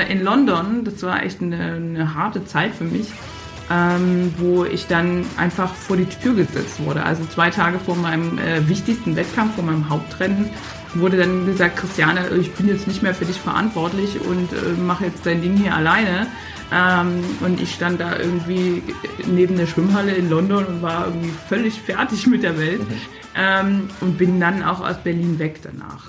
äh, in London, das war echt eine, eine harte Zeit für mich, ähm, wo ich dann einfach vor die Tür gesetzt wurde. Also zwei Tage vor meinem äh, wichtigsten Wettkampf, vor meinem Hauptrennen, wurde dann gesagt, Christiane, ich bin jetzt nicht mehr für dich verantwortlich und äh, mache jetzt dein Ding hier alleine. Ähm, und ich stand da irgendwie neben der Schwimmhalle in London und war irgendwie völlig fertig mit der Welt. Mhm. Ähm, und bin dann auch aus Berlin weg danach.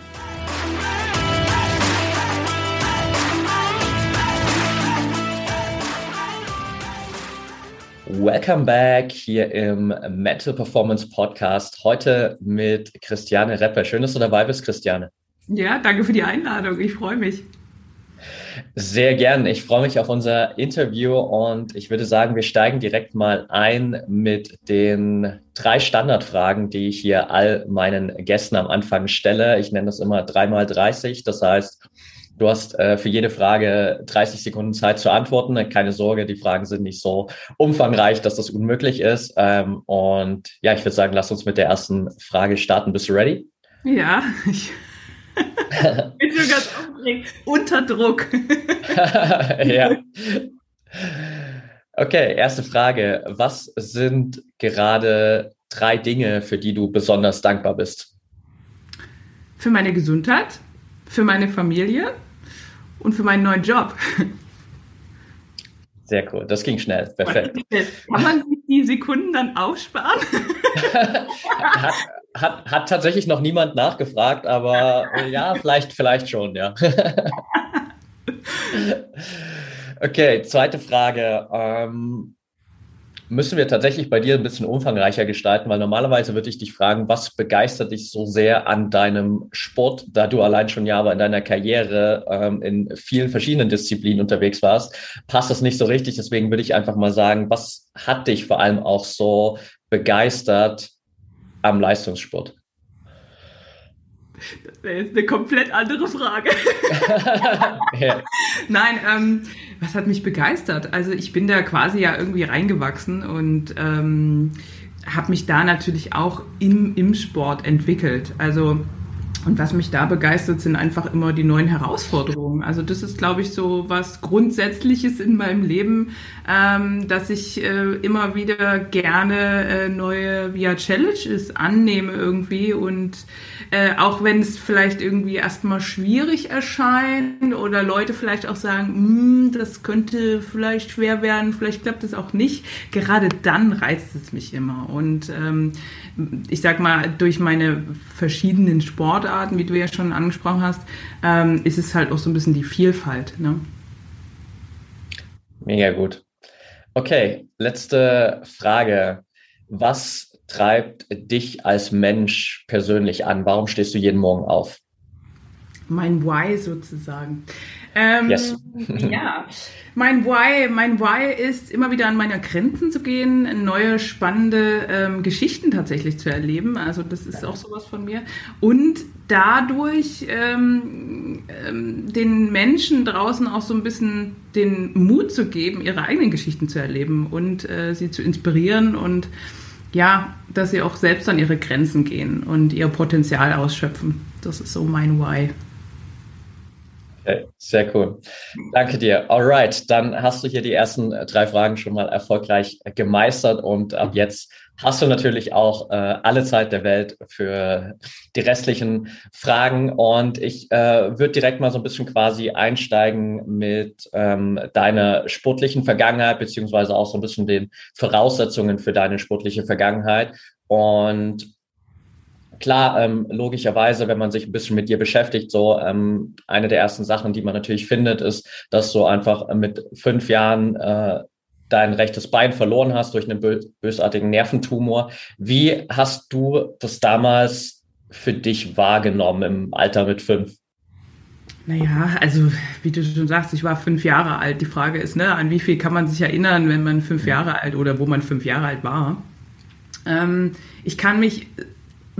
Welcome back hier im Mental Performance Podcast. Heute mit Christiane Repper. Schön, dass du dabei bist, Christiane. Ja, danke für die Einladung. Ich freue mich. Sehr gern. Ich freue mich auf unser Interview und ich würde sagen, wir steigen direkt mal ein mit den drei Standardfragen, die ich hier all meinen Gästen am Anfang stelle. Ich nenne das immer dreimal 30. Das heißt, Du hast äh, für jede Frage 30 Sekunden Zeit zu antworten. Keine Sorge, die Fragen sind nicht so umfangreich, dass das unmöglich ist. Ähm, und ja, ich würde sagen, lass uns mit der ersten Frage starten. Bist du ready? Ja, ich bin schon ganz aufgeregt. Unter Druck. ja. Okay, erste Frage. Was sind gerade drei Dinge, für die du besonders dankbar bist? Für meine Gesundheit, für meine Familie und für meinen neuen Job. Sehr cool, das ging schnell, perfekt. Kann man sich die Sekunden dann aufsparen? hat, hat, hat tatsächlich noch niemand nachgefragt, aber ja, vielleicht, vielleicht schon, ja. okay, zweite Frage. Ähm, müssen wir tatsächlich bei dir ein bisschen umfangreicher gestalten, weil normalerweise würde ich dich fragen, was begeistert dich so sehr an deinem Sport, da du allein schon Jahre in deiner Karriere ähm, in vielen verschiedenen Disziplinen unterwegs warst, passt das nicht so richtig. Deswegen würde ich einfach mal sagen, was hat dich vor allem auch so begeistert am Leistungssport? Das wäre jetzt eine komplett andere Frage. ja. Nein, ähm, was hat mich begeistert? Also ich bin da quasi ja irgendwie reingewachsen und ähm, habe mich da natürlich auch im, im Sport entwickelt. Also und was mich da begeistert, sind einfach immer die neuen Herausforderungen. Also das ist, glaube ich, so was Grundsätzliches in meinem Leben, ähm, dass ich äh, immer wieder gerne äh, neue ja, Challenges annehme irgendwie. Und äh, auch wenn es vielleicht irgendwie erstmal schwierig erscheint oder Leute vielleicht auch sagen, hm, das könnte vielleicht schwer werden, vielleicht klappt es auch nicht, gerade dann reizt es mich immer. Und ähm, ich sag mal, durch meine verschiedenen Sportarten, wie du ja schon angesprochen hast, ähm, ist es halt auch so ein bisschen die Vielfalt. Ne? Mega gut. Okay, letzte Frage. Was treibt dich als Mensch persönlich an? Warum stehst du jeden Morgen auf? Mein Why sozusagen. Ähm, yes. ja, mein Why, mein Why ist immer wieder an meine Grenzen zu gehen, neue spannende ähm, Geschichten tatsächlich zu erleben. Also das ist auch sowas von mir. Und dadurch ähm, ähm, den Menschen draußen auch so ein bisschen den Mut zu geben, ihre eigenen Geschichten zu erleben und äh, sie zu inspirieren und ja, dass sie auch selbst an ihre Grenzen gehen und ihr Potenzial ausschöpfen. Das ist so mein Why. Okay, sehr cool. Danke dir. Alright, dann hast du hier die ersten äh, drei Fragen schon mal erfolgreich äh, gemeistert und ab jetzt hast du natürlich auch äh, alle Zeit der Welt für die restlichen Fragen. Und ich äh, würde direkt mal so ein bisschen quasi einsteigen mit ähm, deiner sportlichen Vergangenheit, beziehungsweise auch so ein bisschen den Voraussetzungen für deine sportliche Vergangenheit. Und klar, ähm, logischerweise, wenn man sich ein bisschen mit dir beschäftigt, so ähm, eine der ersten Sachen, die man natürlich findet, ist, dass du einfach mit fünf Jahren äh, dein rechtes Bein verloren hast durch einen bösartigen Nerventumor. Wie hast du das damals für dich wahrgenommen im Alter mit fünf? Naja, also wie du schon sagst, ich war fünf Jahre alt. Die Frage ist, ne, an wie viel kann man sich erinnern, wenn man fünf Jahre alt oder wo man fünf Jahre alt war. Ähm, ich kann mich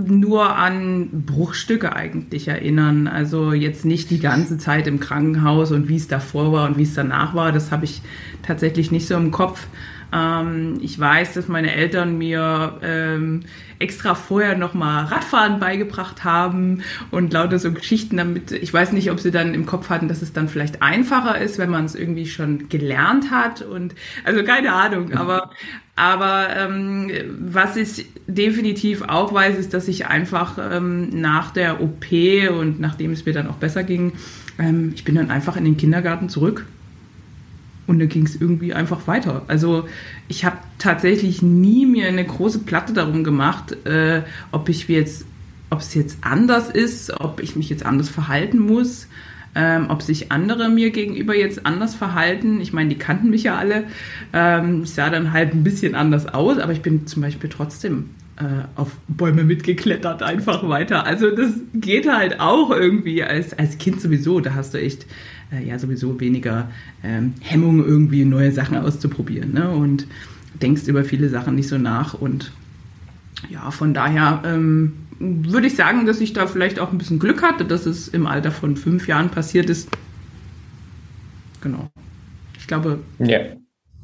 nur an Bruchstücke eigentlich erinnern. Also jetzt nicht die ganze Zeit im Krankenhaus und wie es davor war und wie es danach war. Das habe ich tatsächlich nicht so im Kopf. Ähm, ich weiß, dass meine Eltern mir ähm, extra vorher nochmal Radfahren beigebracht haben und lauter so Geschichten damit. Ich weiß nicht, ob sie dann im Kopf hatten, dass es dann vielleicht einfacher ist, wenn man es irgendwie schon gelernt hat und also keine Ahnung. Aber aber ähm, was ich definitiv auch weiß, ist, dass ich einfach ähm, nach der OP und nachdem es mir dann auch besser ging, ähm, ich bin dann einfach in den Kindergarten zurück und dann ging es irgendwie einfach weiter. Also ich habe tatsächlich nie mir eine große Platte darum gemacht, äh, ob ich jetzt, ob es jetzt anders ist, ob ich mich jetzt anders verhalten muss, ähm, ob sich andere mir gegenüber jetzt anders verhalten. Ich meine, die kannten mich ja alle. Ähm, ich sah dann halt ein bisschen anders aus, aber ich bin zum Beispiel trotzdem äh, auf Bäume mitgeklettert, einfach weiter. Also das geht halt auch irgendwie als, als Kind sowieso. Da hast du echt äh, ja sowieso weniger ähm, Hemmung, irgendwie neue Sachen auszuprobieren. Ne? Und denkst über viele Sachen nicht so nach. Und ja, von daher ähm, würde ich sagen, dass ich da vielleicht auch ein bisschen Glück hatte, dass es im Alter von fünf Jahren passiert ist. Genau. Ich glaube, yeah.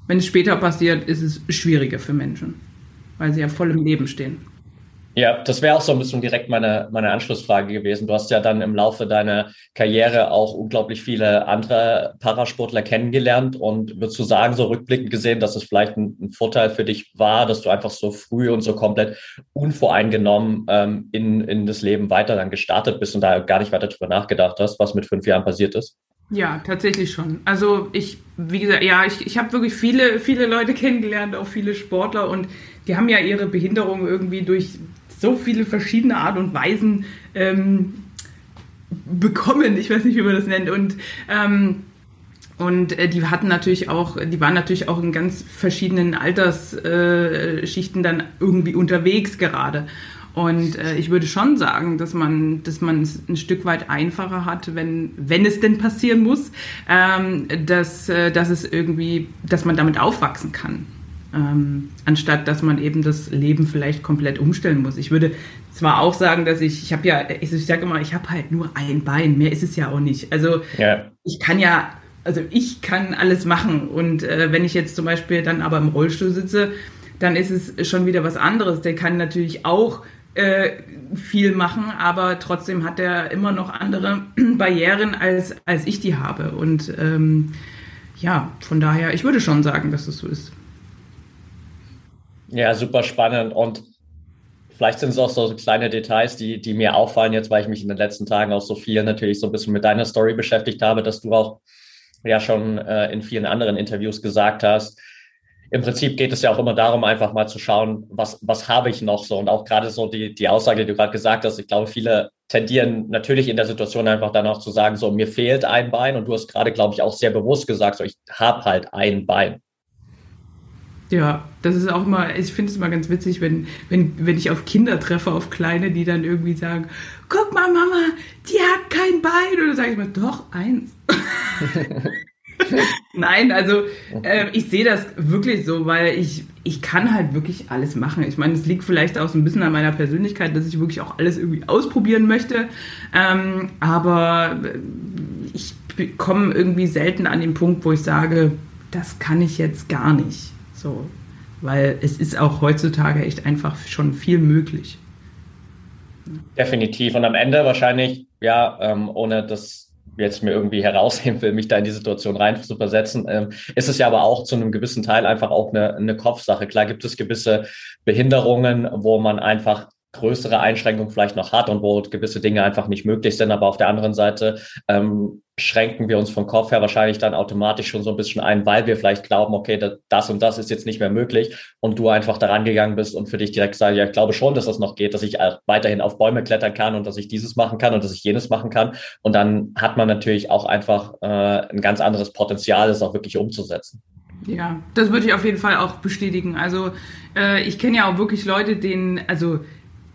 wenn es später passiert, ist es schwieriger für Menschen, weil sie ja voll im Leben stehen. Ja, das wäre auch so ein bisschen direkt meine, meine Anschlussfrage gewesen. Du hast ja dann im Laufe deiner Karriere auch unglaublich viele andere Parasportler kennengelernt und würdest du sagen, so rückblickend gesehen, dass es vielleicht ein, ein Vorteil für dich war, dass du einfach so früh und so komplett unvoreingenommen ähm, in, in das Leben weiter dann gestartet bist und da gar nicht weiter drüber nachgedacht hast, was mit fünf Jahren passiert ist? Ja, tatsächlich schon. Also ich, wie gesagt, ja, ich, ich habe wirklich viele, viele Leute kennengelernt, auch viele Sportler und die haben ja ihre Behinderung irgendwie durch so viele verschiedene Art und Weisen ähm, bekommen. Ich weiß nicht, wie man das nennt. Und ähm, und äh, die hatten natürlich auch, die waren natürlich auch in ganz verschiedenen Altersschichten äh, dann irgendwie unterwegs gerade. Und äh, ich würde schon sagen, dass man, dass man es ein Stück weit einfacher hat, wenn, wenn es denn passieren muss, ähm, dass, äh, dass es irgendwie, dass man damit aufwachsen kann ähm, anstatt dass man eben das Leben vielleicht komplett umstellen muss. Ich würde zwar auch sagen, dass ich, ich habe ja, ich, ich sage immer, ich habe halt nur ein Bein, mehr ist es ja auch nicht. Also ja. ich kann ja, also ich kann alles machen und äh, wenn ich jetzt zum Beispiel dann aber im Rollstuhl sitze, dann ist es schon wieder was anderes. Der kann natürlich auch äh, viel machen, aber trotzdem hat er immer noch andere Barrieren, als, als ich die habe. Und ähm, ja, von daher, ich würde schon sagen, dass es so ist. Ja, super spannend und vielleicht sind es auch so kleine Details, die, die mir auffallen jetzt, weil ich mich in den letzten Tagen auch so viel natürlich so ein bisschen mit deiner Story beschäftigt habe, dass du auch ja schon äh, in vielen anderen Interviews gesagt hast. Im Prinzip geht es ja auch immer darum, einfach mal zu schauen, was, was habe ich noch so. Und auch gerade so die, die Aussage, die du gerade gesagt hast, ich glaube, viele tendieren natürlich in der Situation einfach dann auch zu sagen, so, mir fehlt ein Bein. Und du hast gerade, glaube ich, auch sehr bewusst gesagt, so, ich habe halt ein Bein. Ja, das ist auch immer, ich finde es immer ganz witzig, wenn, wenn, wenn ich auf Kinder treffe, auf Kleine, die dann irgendwie sagen, guck mal, Mama, die hat kein Bein. Oder sage ich mal, doch, eins. Nein, also äh, ich sehe das wirklich so, weil ich, ich kann halt wirklich alles machen. Ich meine, es liegt vielleicht auch so ein bisschen an meiner Persönlichkeit, dass ich wirklich auch alles irgendwie ausprobieren möchte. Ähm, aber ich komme irgendwie selten an den Punkt, wo ich sage, das kann ich jetzt gar nicht. So, weil es ist auch heutzutage echt einfach schon viel möglich. Definitiv. Und am Ende wahrscheinlich, ja, ähm, ohne das jetzt mir irgendwie herausheben will, mich da in die Situation rein zu versetzen, ähm, ist es ja aber auch zu einem gewissen Teil einfach auch eine, eine Kopfsache. Klar gibt es gewisse Behinderungen, wo man einfach größere Einschränkungen vielleicht noch hat und wo gewisse Dinge einfach nicht möglich sind. Aber auf der anderen Seite ähm, schränken wir uns vom Kopf her wahrscheinlich dann automatisch schon so ein bisschen ein, weil wir vielleicht glauben, okay, das und das ist jetzt nicht mehr möglich und du einfach daran gegangen bist und für dich direkt sagst, ja, ich glaube schon, dass das noch geht, dass ich weiterhin auf Bäume klettern kann und dass ich dieses machen kann und dass ich jenes machen kann. Und dann hat man natürlich auch einfach äh, ein ganz anderes Potenzial, das auch wirklich umzusetzen. Ja, das würde ich auf jeden Fall auch bestätigen. Also äh, ich kenne ja auch wirklich Leute, denen, also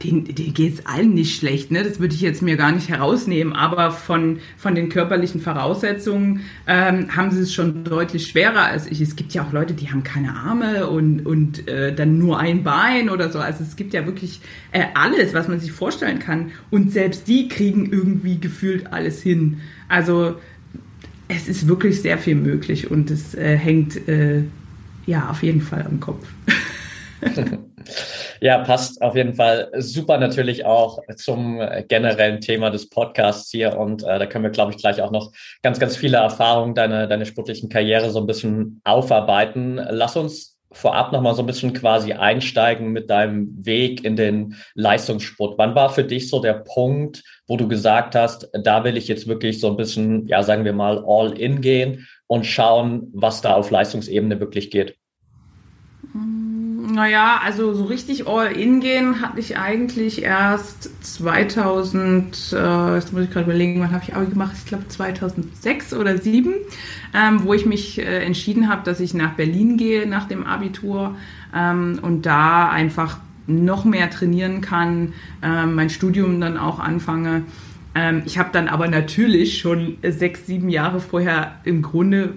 denen, denen geht es allen nicht schlecht, ne? Das würde ich jetzt mir gar nicht herausnehmen, aber von, von den körperlichen Voraussetzungen ähm, haben sie es schon deutlich schwerer als ich. Es gibt ja auch Leute, die haben keine Arme und, und äh, dann nur ein Bein oder so. Also es gibt ja wirklich äh, alles, was man sich vorstellen kann. Und selbst die kriegen irgendwie gefühlt alles hin. Also es ist wirklich sehr viel möglich und es äh, hängt äh, ja auf jeden Fall am Kopf. Ja, passt auf jeden Fall super natürlich auch zum generellen Thema des Podcasts hier. Und äh, da können wir, glaube ich, gleich auch noch ganz, ganz viele Erfahrungen deiner deine sportlichen Karriere so ein bisschen aufarbeiten. Lass uns vorab nochmal so ein bisschen quasi einsteigen mit deinem Weg in den Leistungssport. Wann war für dich so der Punkt, wo du gesagt hast, da will ich jetzt wirklich so ein bisschen, ja, sagen wir mal, all in gehen und schauen, was da auf Leistungsebene wirklich geht? Naja, also so richtig all-in gehen hatte ich eigentlich erst 2000, äh, jetzt muss ich gerade überlegen, wann habe ich Abi gemacht? Ich glaube 2006 oder 2007, ähm, wo ich mich äh, entschieden habe, dass ich nach Berlin gehe nach dem Abitur ähm, und da einfach noch mehr trainieren kann, äh, mein Studium dann auch anfange. Ähm, ich habe dann aber natürlich schon sechs, sieben Jahre vorher im Grunde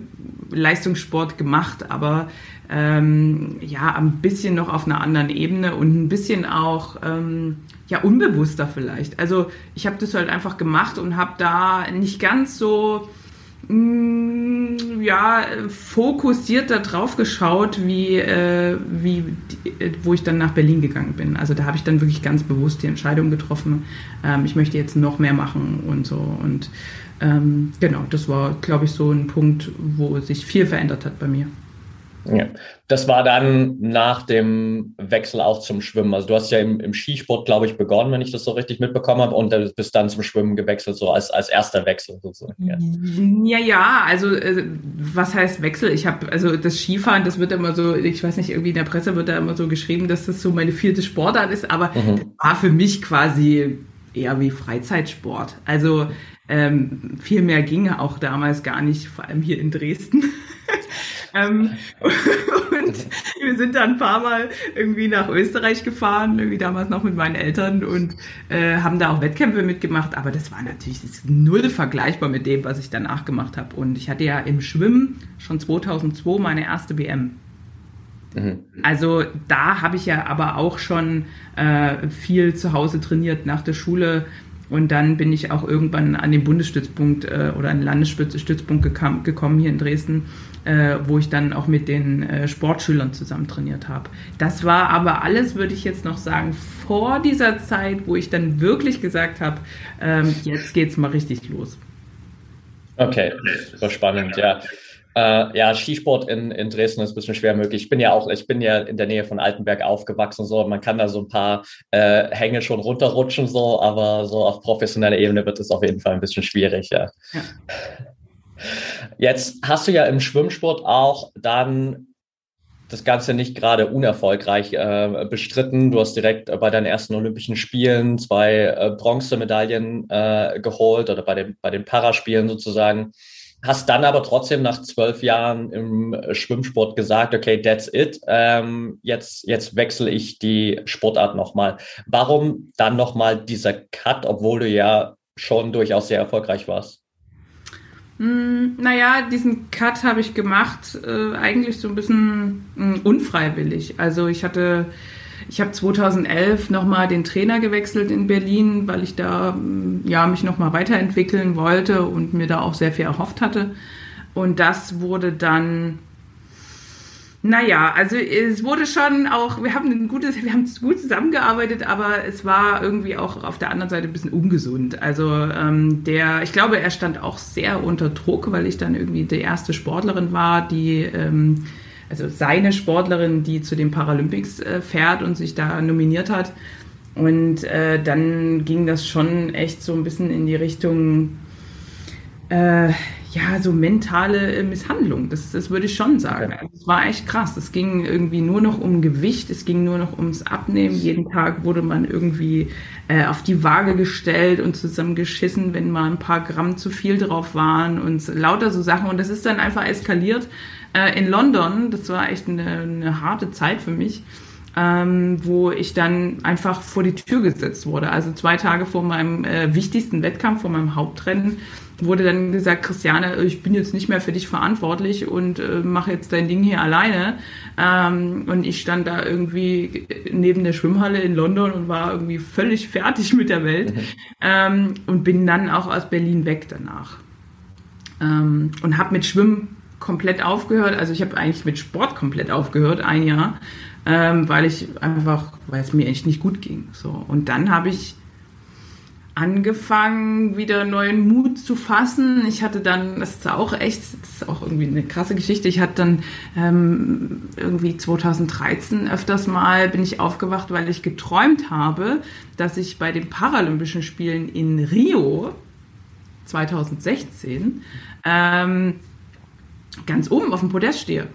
Leistungssport gemacht, aber ähm, ja, ein bisschen noch auf einer anderen Ebene und ein bisschen auch ähm, ja unbewusster vielleicht. Also ich habe das halt einfach gemacht und habe da nicht ganz so mh, mm, ja fokussiert da drauf geschaut, wie, äh, wie äh, wo ich dann nach Berlin gegangen bin. Also da habe ich dann wirklich ganz bewusst die Entscheidung getroffen, ähm, ich möchte jetzt noch mehr machen und so und ähm, genau, das war, glaube ich, so ein Punkt, wo sich viel verändert hat bei mir. Ja, das war dann nach dem Wechsel auch zum Schwimmen. Also du hast ja im, im Skisport, glaube ich, begonnen, wenn ich das so richtig mitbekommen habe, und bist dann zum Schwimmen gewechselt, so als, als erster Wechsel sozusagen. Ja, ja, ja also äh, was heißt Wechsel? Ich habe, also das Skifahren, das wird immer so, ich weiß nicht, irgendwie in der Presse wird da immer so geschrieben, dass das so meine vierte Sportart ist, aber mhm. das war für mich quasi eher wie Freizeitsport. Also ähm, viel mehr ging auch damals gar nicht, vor allem hier in Dresden. ähm, und wir sind dann ein paar Mal irgendwie nach Österreich gefahren, irgendwie damals noch mit meinen Eltern und äh, haben da auch Wettkämpfe mitgemacht. Aber das war natürlich das null vergleichbar mit dem, was ich danach gemacht habe. Und ich hatte ja im Schwimmen schon 2002 meine erste WM. Mhm. Also da habe ich ja aber auch schon äh, viel zu Hause trainiert nach der Schule und dann bin ich auch irgendwann an den Bundesstützpunkt äh, oder an den Landesstützpunkt gekommen hier in Dresden, äh, wo ich dann auch mit den äh, Sportschülern zusammen trainiert habe. Das war aber alles, würde ich jetzt noch sagen, vor dieser Zeit, wo ich dann wirklich gesagt habe, ähm, jetzt geht's mal richtig los. Okay, super spannend, ja. Äh, ja, Skisport in, in Dresden ist ein bisschen schwer möglich. Ich bin ja auch, ich bin ja in der Nähe von Altenberg aufgewachsen, so man kann da so ein paar äh, Hänge schon runterrutschen, so, aber so auf professioneller Ebene wird es auf jeden Fall ein bisschen schwierig, ja. ja. Jetzt hast du ja im Schwimmsport auch dann das Ganze nicht gerade unerfolgreich äh, bestritten. Du hast direkt äh, bei deinen ersten Olympischen Spielen zwei äh, Bronzemedaillen äh, geholt oder bei den, bei den Paraspielen sozusagen hast dann aber trotzdem nach zwölf Jahren im Schwimmsport gesagt, okay, that's it. Ähm, jetzt, jetzt wechsle ich die Sportart nochmal. Warum dann nochmal dieser Cut, obwohl du ja schon durchaus sehr erfolgreich warst? Hm, naja, diesen Cut habe ich gemacht, äh, eigentlich so ein bisschen mh, hm, unfreiwillig. Also ich hatte ich habe 2011 nochmal den Trainer gewechselt in Berlin, weil ich da mm, ja, mich nochmal weiterentwickeln wollte und mir da auch sehr viel erhofft hatte. Und das wurde dann, naja, also es wurde schon auch, wir haben ein gutes, wir haben gut zusammengearbeitet, aber es war irgendwie auch auf der anderen Seite ein bisschen ungesund. Also ähm, der, ich glaube, er stand auch sehr unter Druck, weil ich dann irgendwie die erste Sportlerin war, die ähm, also seine Sportlerin, die zu den Paralympics äh, fährt und sich da nominiert hat. Und äh, dann ging das schon echt so ein bisschen in die Richtung, äh, ja, so mentale Misshandlung. Das, das würde ich schon sagen. Also, es war echt krass. Es ging irgendwie nur noch um Gewicht, es ging nur noch ums Abnehmen. Jeden Tag wurde man irgendwie äh, auf die Waage gestellt und zusammengeschissen, wenn mal ein paar Gramm zu viel drauf waren und lauter so Sachen. Und das ist dann einfach eskaliert äh, in London. Das war echt eine, eine harte Zeit für mich. ähm, wo ich dann einfach vor die Tür gesetzt wurde. Also zwei Tage vor meinem äh, wichtigsten Wettkampf, vor meinem Hauptrennen, wurde dann gesagt, Christiane, ich bin jetzt nicht mehr für dich verantwortlich und äh, mache jetzt dein Ding hier alleine. Ähm, und ich stand da irgendwie neben der Schwimmhalle in London und war irgendwie völlig fertig mit der Welt ähm, und bin dann auch aus Berlin weg danach. Ähm, und habe mit Schwimmen komplett aufgehört. Also ich habe eigentlich mit Sport komplett aufgehört, ein Jahr ähm, weil ich einfach, weil es mir echt nicht gut ging. So. Und dann habe ich angefangen, wieder neuen Mut zu fassen. Ich hatte dann, das ist auch echt, das ist auch irgendwie eine krasse Geschichte. Ich hatte dann ähm, irgendwie 2013 öfters mal bin ich aufgewacht, weil ich geträumt habe, dass ich bei den Paralympischen Spielen in Rio 2016 ähm, ganz oben auf dem Podest stehe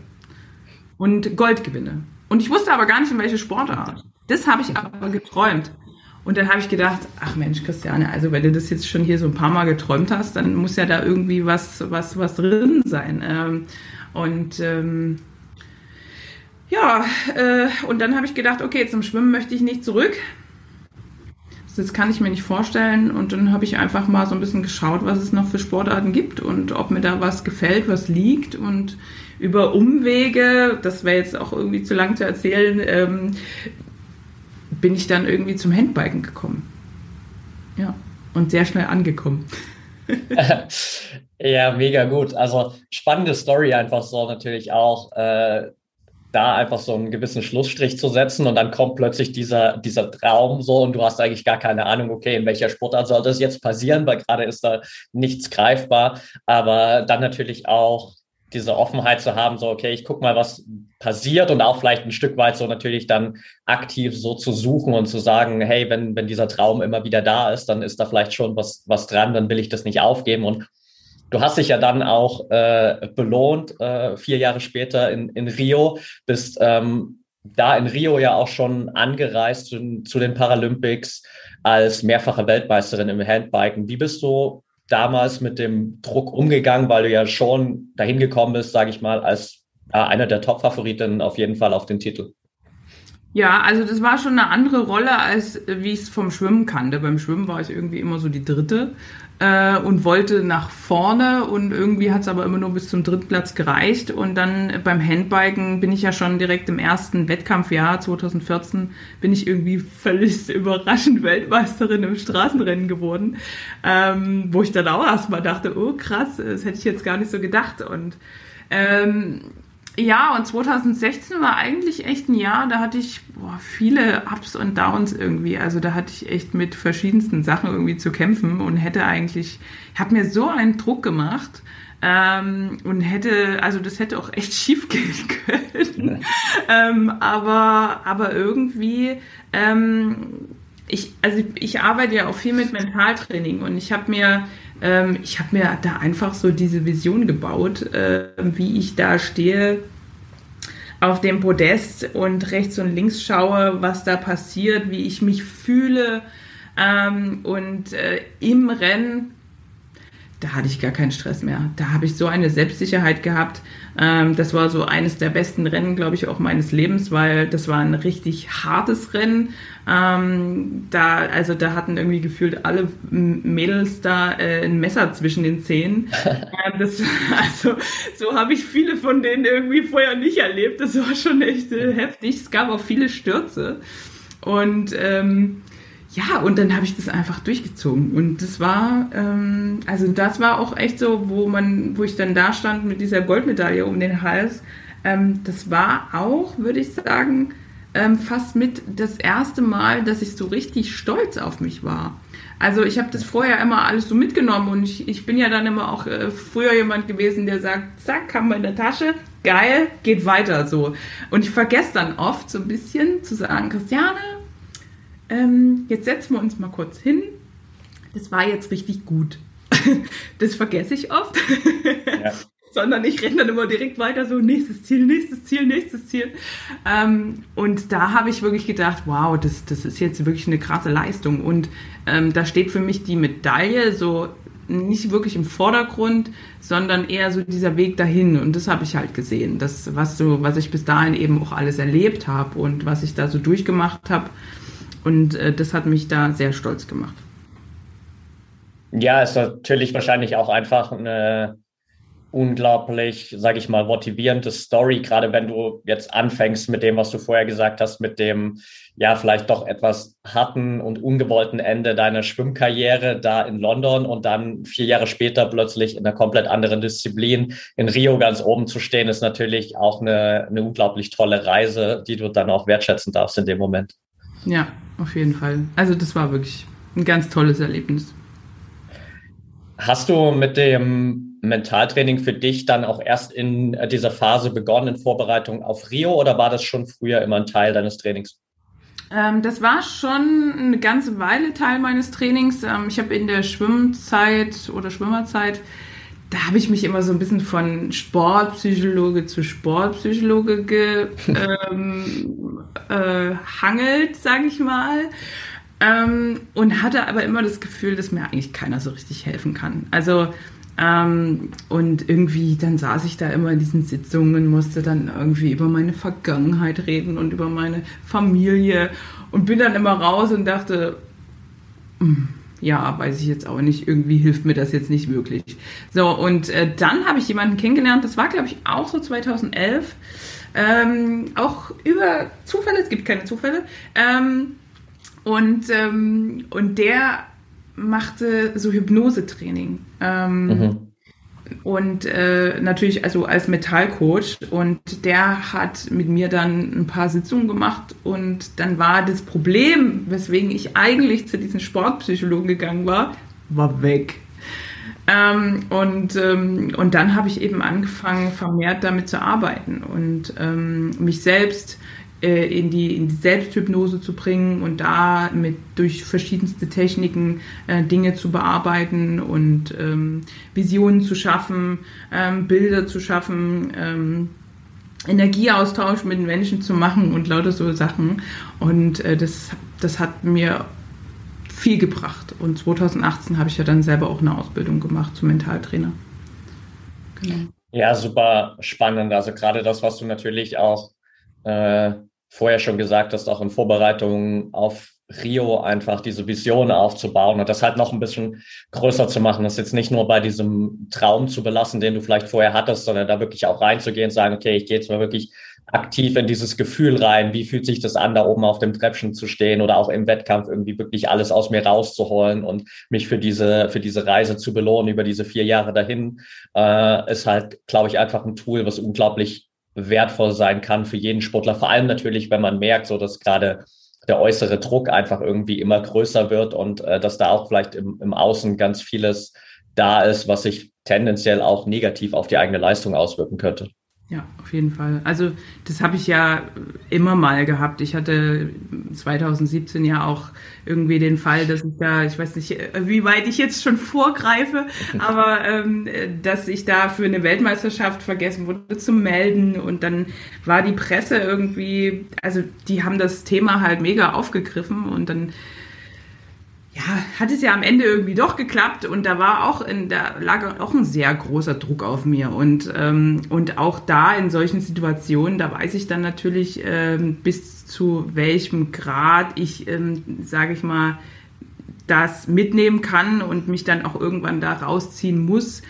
und Gold gewinne. Und ich wusste aber gar nicht, in welche Sportart. Das habe ich aber geträumt. Und dann habe ich gedacht, ach Mensch, Christiane, also wenn du das jetzt schon hier so ein paar Mal geträumt hast, dann muss ja da irgendwie was, was, was drin sein. Ähm, und ähm, ja, äh, und dann habe ich gedacht, okay, zum Schwimmen möchte ich nicht zurück. Das kann ich mir nicht vorstellen. Und dann habe ich einfach mal so ein bisschen geschaut, was es noch für Sportarten gibt und ob mir da was gefällt, was liegt. Und über Umwege, das wäre jetzt auch irgendwie zu lang zu erzählen, ähm, bin ich dann irgendwie zum Handbiken gekommen. Ja, und sehr schnell angekommen. ja, mega gut. Also spannende Story einfach so natürlich auch. Äh, da einfach so einen gewissen Schlussstrich zu setzen und dann kommt plötzlich dieser, dieser Traum so und du hast eigentlich gar keine Ahnung, okay, in welcher Sportart soll das jetzt passieren, weil gerade ist da nichts greifbar, aber dann natürlich auch diese Offenheit zu haben, so, okay, ich guck mal, was passiert und auch vielleicht ein Stück weit so natürlich dann aktiv so zu suchen und zu sagen, hey, wenn, wenn dieser Traum immer wieder da ist, dann ist da vielleicht schon was, was dran, dann will ich das nicht aufgeben. Und du hast dich ja dann auch äh, belohnt, äh, vier Jahre später in, in Rio, bist ähm, da in Rio ja auch schon angereist zu, zu den Paralympics als mehrfache Weltmeisterin im Handbiken. Wie bist du damals mit dem Druck umgegangen, weil du ja schon dahin gekommen bist, sage ich mal, als äh, einer der Top-Favoriten auf jeden Fall auf den Titel? Ja, also das war schon eine andere Rolle, als wie ich es vom Schwimmen kannte. Beim Schwimmen war ich irgendwie immer so die Dritte äh, und wollte nach vorne und irgendwie hat es aber immer nur bis zum dritten Platz gereicht. Und dann beim Handbiken bin ich ja schon direkt im ersten Wettkampfjahr 2014 bin ich irgendwie völlig überraschend Weltmeisterin im Straßenrennen geworden, ähm, wo ich dann auch erstmal dachte, oh krass, das hätte ich jetzt gar nicht so gedacht. Und ähm, ja, und 2016 war eigentlich echt ein Jahr, da hatte ich boah, viele Ups und Downs irgendwie. Also da hatte ich echt mit verschiedensten Sachen irgendwie zu kämpfen und hätte eigentlich, ich habe mir so einen Druck gemacht ähm, und hätte, also das hätte auch echt schief gehen können. ähm, aber, aber irgendwie, ähm, ich, also ich arbeite ja auch viel mit Mentaltraining und ich habe mir ähm, ich habe mir da einfach so diese Vision gebaut, äh, wie ich da stehe auf dem Podest und rechts und links schaue, was da passiert, wie ich mich fühle. Ähm, und äh, im Rennen da hatte ich gar keinen Stress mehr. Da habe ich so eine Selbstsicherheit gehabt. Ähm, das war so eines der besten Rennen, glaube ich, auch meines Lebens, weil das war ein richtig hartes Rennen. Ähm, da, also da hatten irgendwie gefühlt alle Mädels da äh, ein Messer zwischen den Zähnen. ähm, das, also so habe ich viele von denen irgendwie vorher nicht erlebt. Das war schon echt äh, heftig. Es gab auch viele Stürze. Und ähm, ja, und dann habe ich das einfach durchgezogen. Und das war, ähm, also das war auch echt so, wo man, wo ich dann da stand mit dieser Goldmedaille um den Hals. Ähm, das war auch, würde ich sagen, ähm, fast mit das erste Mal, dass ich so richtig stolz auf mich war. Also ich habe das vorher immer alles so mitgenommen und ich, ich bin ja dann immer auch äh, früher jemand gewesen, der sagt, zack, haben wir in der Tasche, geil, geht weiter so. Und ich vergesse dann oft so ein bisschen zu sagen, Christiane, ähm, jetzt setzen wir uns mal kurz hin. Das war jetzt richtig gut. das vergesse ich oft. Ja. Sondern ich renne dann immer direkt weiter, so nächstes Ziel, nächstes Ziel, nächstes Ziel. Ähm, und da habe ich wirklich gedacht, wow, das, das ist jetzt wirklich eine krasse Leistung. Und ähm, da steht für mich die Medaille so nicht wirklich im Vordergrund, sondern eher so dieser Weg dahin. Und das habe ich halt gesehen. Das, was so, was ich bis dahin eben auch alles erlebt habe und was ich da so durchgemacht habe. Und äh, das hat mich da sehr stolz gemacht. Ja, ist natürlich wahrscheinlich auch einfach eine unglaublich, sage ich mal, motivierende Story, gerade wenn du jetzt anfängst mit dem, was du vorher gesagt hast, mit dem, ja, vielleicht doch etwas harten und ungewollten Ende deiner Schwimmkarriere da in London und dann vier Jahre später plötzlich in einer komplett anderen Disziplin in Rio ganz oben zu stehen, ist natürlich auch eine, eine unglaublich tolle Reise, die du dann auch wertschätzen darfst in dem Moment. Ja, auf jeden Fall. Also das war wirklich ein ganz tolles Erlebnis. Hast du mit dem Mentaltraining für dich dann auch erst in dieser Phase begonnen, in Vorbereitung auf Rio, oder war das schon früher immer ein Teil deines Trainings? Ähm, das war schon eine ganze Weile Teil meines Trainings. Ähm, ich habe in der Schwimmzeit oder Schwimmerzeit, da habe ich mich immer so ein bisschen von Sportpsychologe zu Sportpsychologe gehangelt, ähm, äh, sage ich mal. Ähm, und hatte aber immer das Gefühl, dass mir eigentlich keiner so richtig helfen kann. Also ähm, und irgendwie, dann saß ich da immer in diesen Sitzungen, musste dann irgendwie über meine Vergangenheit reden und über meine Familie und bin dann immer raus und dachte, hm, ja, weiß ich jetzt auch nicht, irgendwie hilft mir das jetzt nicht wirklich. So, und äh, dann habe ich jemanden kennengelernt, das war, glaube ich, auch so 2011, ähm, auch über Zufälle, es gibt keine Zufälle, ähm, und, ähm, und der machte so Hypnosetraining. Ähm, mhm. Und äh, natürlich also als Metallcoach. Und der hat mit mir dann ein paar Sitzungen gemacht. Und dann war das Problem, weswegen ich eigentlich zu diesen Sportpsychologen gegangen war, war weg. Ähm, und, ähm, und dann habe ich eben angefangen, vermehrt damit zu arbeiten und ähm, mich selbst äh, in die, in die Selbsthypnose zu bringen und da mit durch verschiedenste Techniken äh, Dinge zu bearbeiten und ähm, Visionen zu schaffen, ähm, Bilder zu schaffen, ähm, Energieaustausch mit den Menschen zu machen und lauter so Sachen. Und äh, das, das hat mir viel gebracht. Und 2018 habe ich ja dann selber auch eine Ausbildung gemacht zum Mentaltrainer. Genau. Ja, super spannend. Also gerade das, was du natürlich auch äh, vorher schon gesagt hast, auch in Vorbereitungen auf Rio einfach diese Vision aufzubauen und das halt noch ein bisschen größer zu machen, das jetzt nicht nur bei diesem Traum zu belassen, den du vielleicht vorher hattest, sondern da wirklich auch reinzugehen und sagen, okay, ich gehe jetzt mal wirklich aktiv in dieses Gefühl rein, wie fühlt sich das an, da oben auf dem Treppchen zu stehen oder auch im Wettkampf irgendwie wirklich alles aus mir rauszuholen und mich für diese, für diese Reise zu belohnen über diese vier Jahre dahin, äh, ist halt, glaube ich, einfach ein Tool, was unglaublich wertvoll sein kann für jeden Sportler. Vor allem natürlich, wenn man merkt, so dass gerade der äußere Druck einfach irgendwie immer größer wird und äh, dass da auch vielleicht im, im Außen ganz vieles da ist, was sich tendenziell auch negativ auf die eigene Leistung auswirken könnte. Ja, auf jeden Fall. Also das habe ich ja immer mal gehabt. Ich hatte 2017 ja auch irgendwie den Fall, dass ich da, ich weiß nicht, wie weit ich jetzt schon vorgreife, aber ähm, dass ich da für eine Weltmeisterschaft vergessen wurde zu melden und dann war die Presse irgendwie, also die haben das Thema halt mega aufgegriffen und dann ja, hat es ja am Ende irgendwie doch geklappt und da war auch in, da lag auch ein sehr großer Druck auf mir und ähm, und auch da in solchen Situationen, da weiß ich dann natürlich ähm, bis zu welchem Grad ich, ähm, sage ich mal, das mitnehmen kann und mich dann auch irgendwann da rausziehen muss,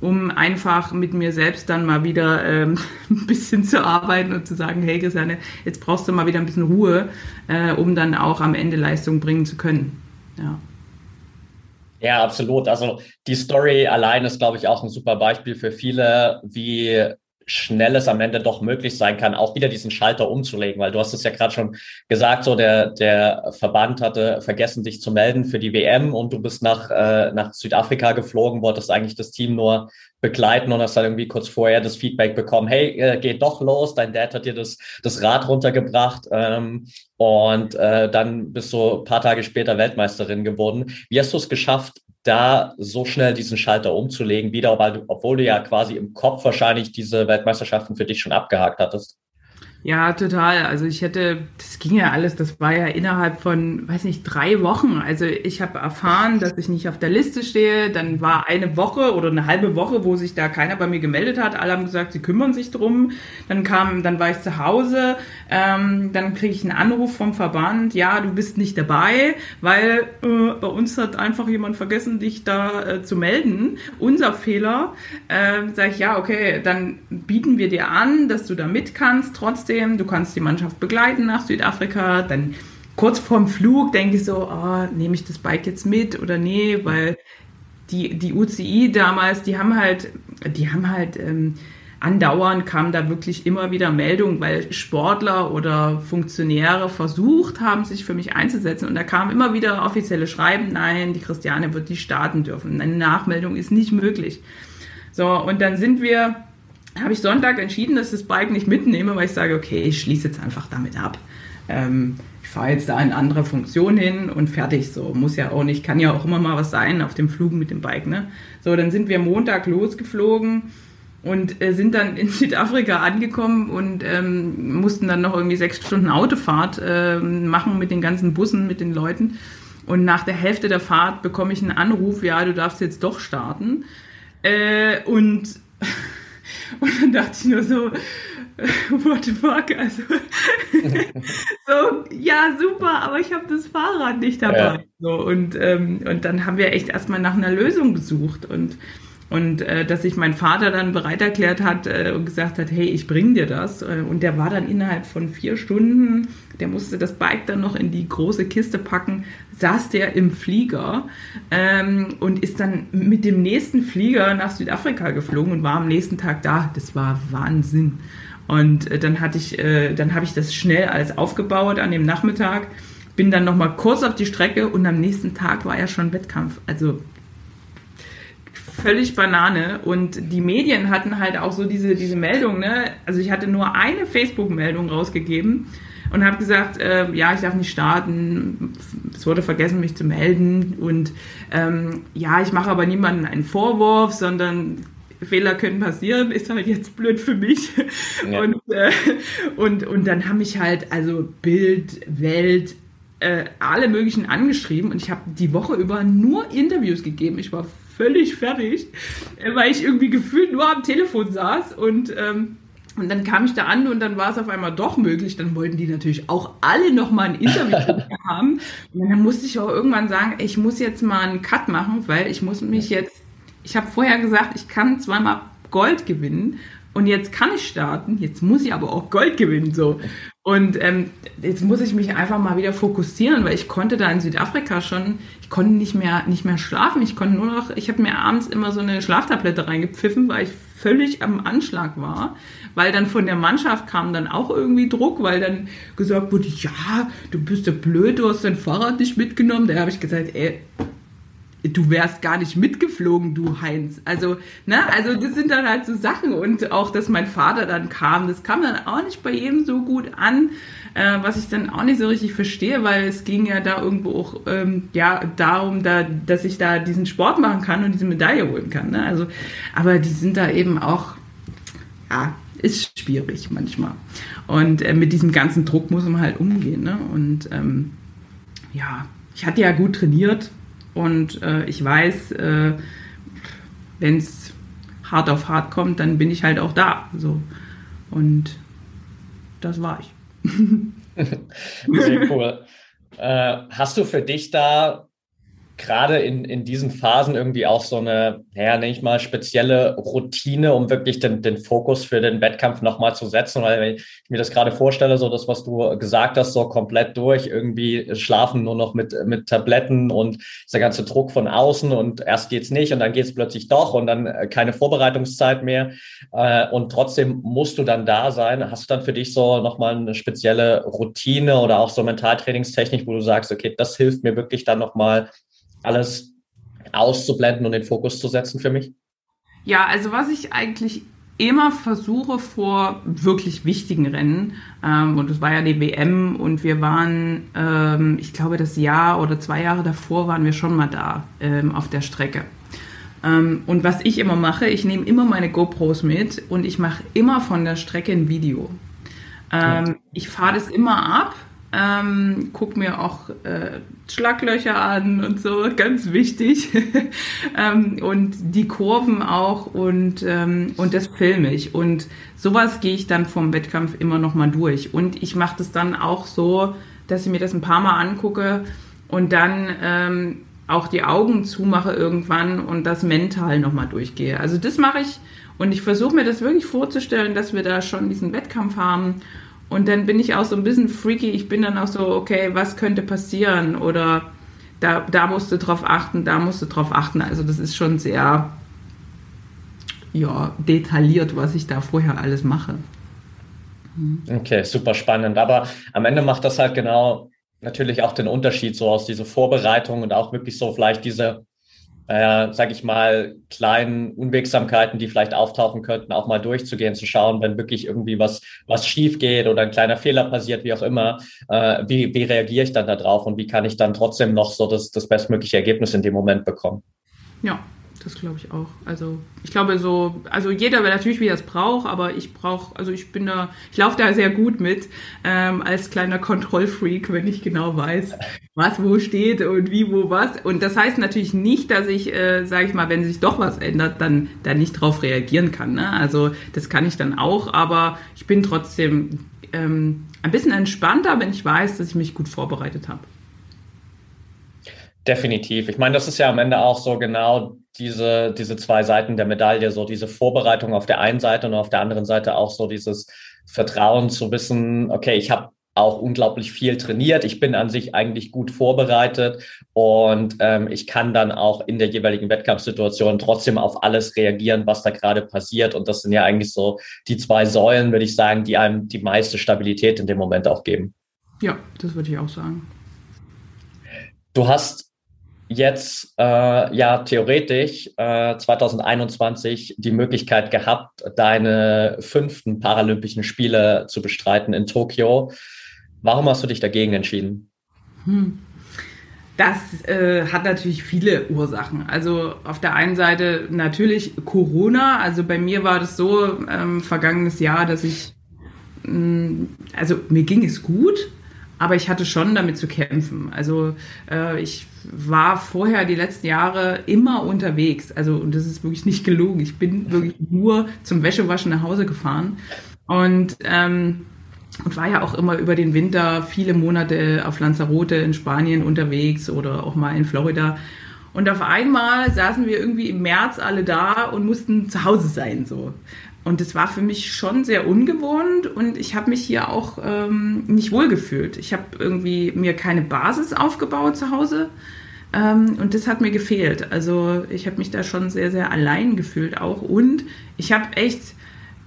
um einfach mit mir selbst dann mal wieder ähm, ein bisschen zu arbeiten und zu sagen, hey Christiane, jetzt brauchst du mal wieder ein bisschen Ruhe, äh, um dann auch am Ende Leistung bringen zu können. Ja. Ja, absolut. Also die Story allein ist, glaube ich, auch ein super Beispiel für viele, wie schnell es am Ende doch möglich sein kann, auch wieder diesen Schalter umzulegen, weil du hast es ja gerade schon gesagt, so der, der Verband hatte vergessen, dich zu melden für die WM und du bist nach, äh, nach Südafrika geflogen, wolltest eigentlich das Team nur begleiten und hast dann irgendwie kurz vorher das Feedback bekommen, hey, äh, geht doch los, dein Dad hat dir das, das Rad runtergebracht ähm, und äh, dann bist du ein paar Tage später Weltmeisterin geworden. Wie hast du es geschafft, da so schnell diesen Schalter umzulegen, wieder, weil du, obwohl du ja quasi im Kopf wahrscheinlich diese Weltmeisterschaften für dich schon abgehakt hattest? Ja, total. Also ich hätte, das ging ja alles, das war ja innerhalb von, weiß nicht, drei Wochen. Also ich habe erfahren, dass ich nicht auf der Liste stehe. Dann war eine Woche oder eine halbe Woche, wo sich da keiner bei mir gemeldet hat. Alle haben gesagt, sie kümmern sich drum. Dann kam, dann war ich zu Hause. Ähm, dann kriege ich einen Anruf vom Verband. Ja, du bist nicht dabei, weil äh, bei uns hat einfach jemand vergessen, dich da äh, zu melden. Unser Fehler. Äh, sag ich, ja, okay, dann bieten wir dir an, dass du da mit kannst. Trotzdem trotzdem, du kannst die Mannschaft begleiten nach Südafrika, dann kurz vorm Flug denke ich so, oh, nehme ich das Bike jetzt mit oder nee, weil die, die UCI damals, die haben halt, die haben halt ähm, andauernd kamen da wirklich immer wieder Meldungen, weil Sportler oder Funktionäre versucht haben, sich für mich einzusetzen. Und da kam immer wieder offizielle Schreiben, nein, die Christiane wird nicht starten dürfen, eine Nachmeldung ist nicht möglich. So, und dann sind wir habe ich Sonntag entschieden, dass ich das Bike nicht mitnehme, weil ich sage, okay, ich schließe jetzt einfach damit ab. Ähm, ich fahre jetzt da in andere Funktion hin und fertig. So muss ja auch nicht, kann ja auch immer mal was sein auf dem Flug mit dem Bike. Ne? So, dann sind wir Montag losgeflogen und äh, sind dann in Südafrika angekommen und ähm, mussten dann noch irgendwie sechs Stunden Autofahrt äh, machen mit den ganzen Bussen, mit den Leuten. Und nach der Hälfte der Fahrt bekomme ich einen Anruf, ja, du darfst jetzt doch starten. Äh, und und dann dachte ich nur so, what the fuck, also so, ja, super, aber ich habe das Fahrrad nicht dabei. Ja. So, und, ähm, und dann haben wir echt erstmal nach einer Lösung gesucht und und äh, dass sich mein Vater dann bereit erklärt hat äh, und gesagt hat, hey, ich bring dir das. Äh, und der war dann innerhalb von vier Stunden, der musste das Bike dann noch in die große Kiste packen, saß der im Flieger ähm, und ist dann mit dem nächsten Flieger nach Südafrika geflogen und war am nächsten Tag da. Das war Wahnsinn. Und äh, dann hatte ich, äh, dann habe ich das schnell alles aufgebaut an dem Nachmittag, bin dann noch mal kurz auf die Strecke und am nächsten Tag war ja schon Wettkampf. Also völlig Banane. Und die Medien hatten halt auch so diese, diese Meldung, ne? Also ich hatte nur eine Facebook-Meldung rausgegeben und habe gesagt, äh, ja, ich darf nicht starten. Es wurde vergessen, mich zu melden. Und ähm, ja, ich mache aber niemandem einen Vorwurf, sondern Fehler können passieren, ist halt jetzt blöd für mich. Ja. Und, äh, und, und dann haben mich halt, also Bild, Welt, äh, alle möglichen angeschrieben und ich habe die Woche über nur Interviews gegeben. Ich war völlig fertig, äh, weil ich irgendwie gefühlt nur am Telefon saß und ähm, und dann kam ich da an und dann war es auf einmal doch möglich. Dann wollten die natürlich auch alle nochmal ein Interview haben. Und dann musste ich auch irgendwann sagen, ich muss jetzt mal einen Cut machen, weil ich muss mich jetzt, ich habe vorher gesagt, ich kann zweimal Gold gewinnen und jetzt kann ich starten, jetzt muss ich aber auch Gold gewinnen. So. Und ähm, jetzt muss ich mich einfach mal wieder fokussieren, weil ich konnte da in Südafrika schon, ich konnte nicht mehr, nicht mehr schlafen. Ich konnte nur noch, ich habe mir abends immer so eine Schlaftablette reingepfiffen, weil ich völlig am Anschlag war. Weil dann von der Mannschaft kam dann auch irgendwie Druck, weil dann gesagt wurde, ja, du bist ja blöd, du hast dein Fahrrad nicht mitgenommen. Da habe ich gesagt, ey, du wärst gar nicht mitgeflogen, du Heinz. Also, ne, also das sind dann halt so Sachen und auch, dass mein Vater dann kam, das kam dann auch nicht bei jedem so gut an, äh, was ich dann auch nicht so richtig verstehe, weil es ging ja da irgendwo auch ähm, ja darum, da, dass ich da diesen Sport machen kann und diese Medaille holen kann. Ne? Also, aber die sind da eben auch, ja, ist schwierig manchmal. Und äh, mit diesem ganzen Druck muss man halt umgehen. Ne? Und ähm, ja, ich hatte ja gut trainiert, und äh, ich weiß, äh, wenn es hart auf hart kommt, dann bin ich halt auch da. So. Und das war ich. Sehr cool. Äh, hast du für dich da gerade in, in diesen Phasen irgendwie auch so eine, naja, nenne ich mal, spezielle Routine, um wirklich den, den Fokus für den Wettkampf nochmal zu setzen? Weil wenn ich mir das gerade vorstelle, so das, was du gesagt hast, so komplett durch, irgendwie schlafen nur noch mit, mit Tabletten und der ganze Druck von außen und erst geht's nicht und dann geht's plötzlich doch und dann äh, keine Vorbereitungszeit mehr. Äh, und trotzdem musst du dann da sein. Hast du dann für dich so nochmal eine spezielle Routine oder auch so Mentaltrainingstechnik, wo du sagst, okay, das hilft mir wirklich dann nochmal alles auszublenden und den Fokus zu setzen für mich? Ja, also was ich eigentlich immer versuche vor wirklich wichtigen Rennen, ähm, und das war ja die WM und wir waren, ähm, ich glaube, das Jahr oder zwei Jahre davor waren wir schon mal da ähm, auf der Strecke. Ähm, und was ich immer mache, ich nehme immer meine GoPros mit und ich mache immer von der Strecke ein Video. Ähm, ich fahre das immer ab, ähm, guck mir auch äh, Schlaglöcher an und so, ganz wichtig. ähm, und die Kurven auch und, ähm, und das filme ich. Und sowas gehe ich dann vom Wettkampf immer nochmal durch. Und ich mache das dann auch so, dass ich mir das ein paar Mal angucke und dann ähm, auch die Augen zumache irgendwann und das mental nochmal durchgehe. Also das mache ich und ich versuche mir das wirklich vorzustellen, dass wir da schon diesen Wettkampf haben. Und dann bin ich auch so ein bisschen freaky. Ich bin dann auch so, okay, was könnte passieren? Oder da, da musst du drauf achten, da musst du drauf achten. Also das ist schon sehr ja, detailliert, was ich da vorher alles mache. Hm. Okay, super spannend. Aber am Ende macht das halt genau natürlich auch den Unterschied so aus dieser Vorbereitung und auch wirklich so vielleicht diese äh, sage ich mal, kleinen Unwegsamkeiten, die vielleicht auftauchen könnten, auch mal durchzugehen, zu schauen, wenn wirklich irgendwie was, was schief geht oder ein kleiner Fehler passiert, wie auch immer, äh, wie, wie reagiere ich dann darauf und wie kann ich dann trotzdem noch so das, das bestmögliche Ergebnis in dem Moment bekommen? Ja, das glaube ich auch. Also ich glaube so, also jeder will natürlich, wie er es braucht, aber ich brauche, also ich bin da, ich laufe da sehr gut mit ähm, als kleiner Kontrollfreak, wenn ich genau weiß, was wo steht und wie wo was. Und das heißt natürlich nicht, dass ich, äh, sage ich mal, wenn sich doch was ändert, dann da nicht drauf reagieren kann. Ne? Also das kann ich dann auch, aber ich bin trotzdem ähm, ein bisschen entspannter, wenn ich weiß, dass ich mich gut vorbereitet habe. Definitiv. Ich meine, das ist ja am Ende auch so genau diese, diese zwei Seiten der Medaille, so diese Vorbereitung auf der einen Seite und auf der anderen Seite auch so dieses Vertrauen zu wissen, okay, ich habe auch unglaublich viel trainiert. Ich bin an sich eigentlich gut vorbereitet und ähm, ich kann dann auch in der jeweiligen Wettkampfsituation trotzdem auf alles reagieren, was da gerade passiert. Und das sind ja eigentlich so die zwei Säulen, würde ich sagen, die einem die meiste Stabilität in dem Moment auch geben. Ja, das würde ich auch sagen. Du hast jetzt äh, ja theoretisch äh, 2021 die Möglichkeit gehabt, deine fünften Paralympischen Spiele zu bestreiten in Tokio. Warum hast du dich dagegen entschieden? Hm. Das äh, hat natürlich viele Ursachen. Also auf der einen Seite natürlich Corona. Also bei mir war das so ähm, vergangenes Jahr, dass ich, mh, hm, also mir ging es gut, aber ich hatte schon damit zu kämpfen. Also äh, ich war vorher die letzten Jahre immer unterwegs. Also und das ist wirklich nicht gelogen. Ich bin wirklich nur zum Wäschewaschen nach Hause gefahren und ähm, und war ja auch immer über den Winter viele Monate auf Lanzarote in Spanien unterwegs oder auch mal in Florida. Und auf einmal saßen wir irgendwie im März alle da und mussten zu Hause sein so. Und das war für mich schon sehr ungewohnt und ich habe mich hier auch ähm, nicht wohlgefühlt. Ich habe irgendwie mir keine Basis aufgebaut zu Hause ähm, und das hat mir gefehlt. Also ich habe mich da schon sehr, sehr allein gefühlt auch und ich habe echt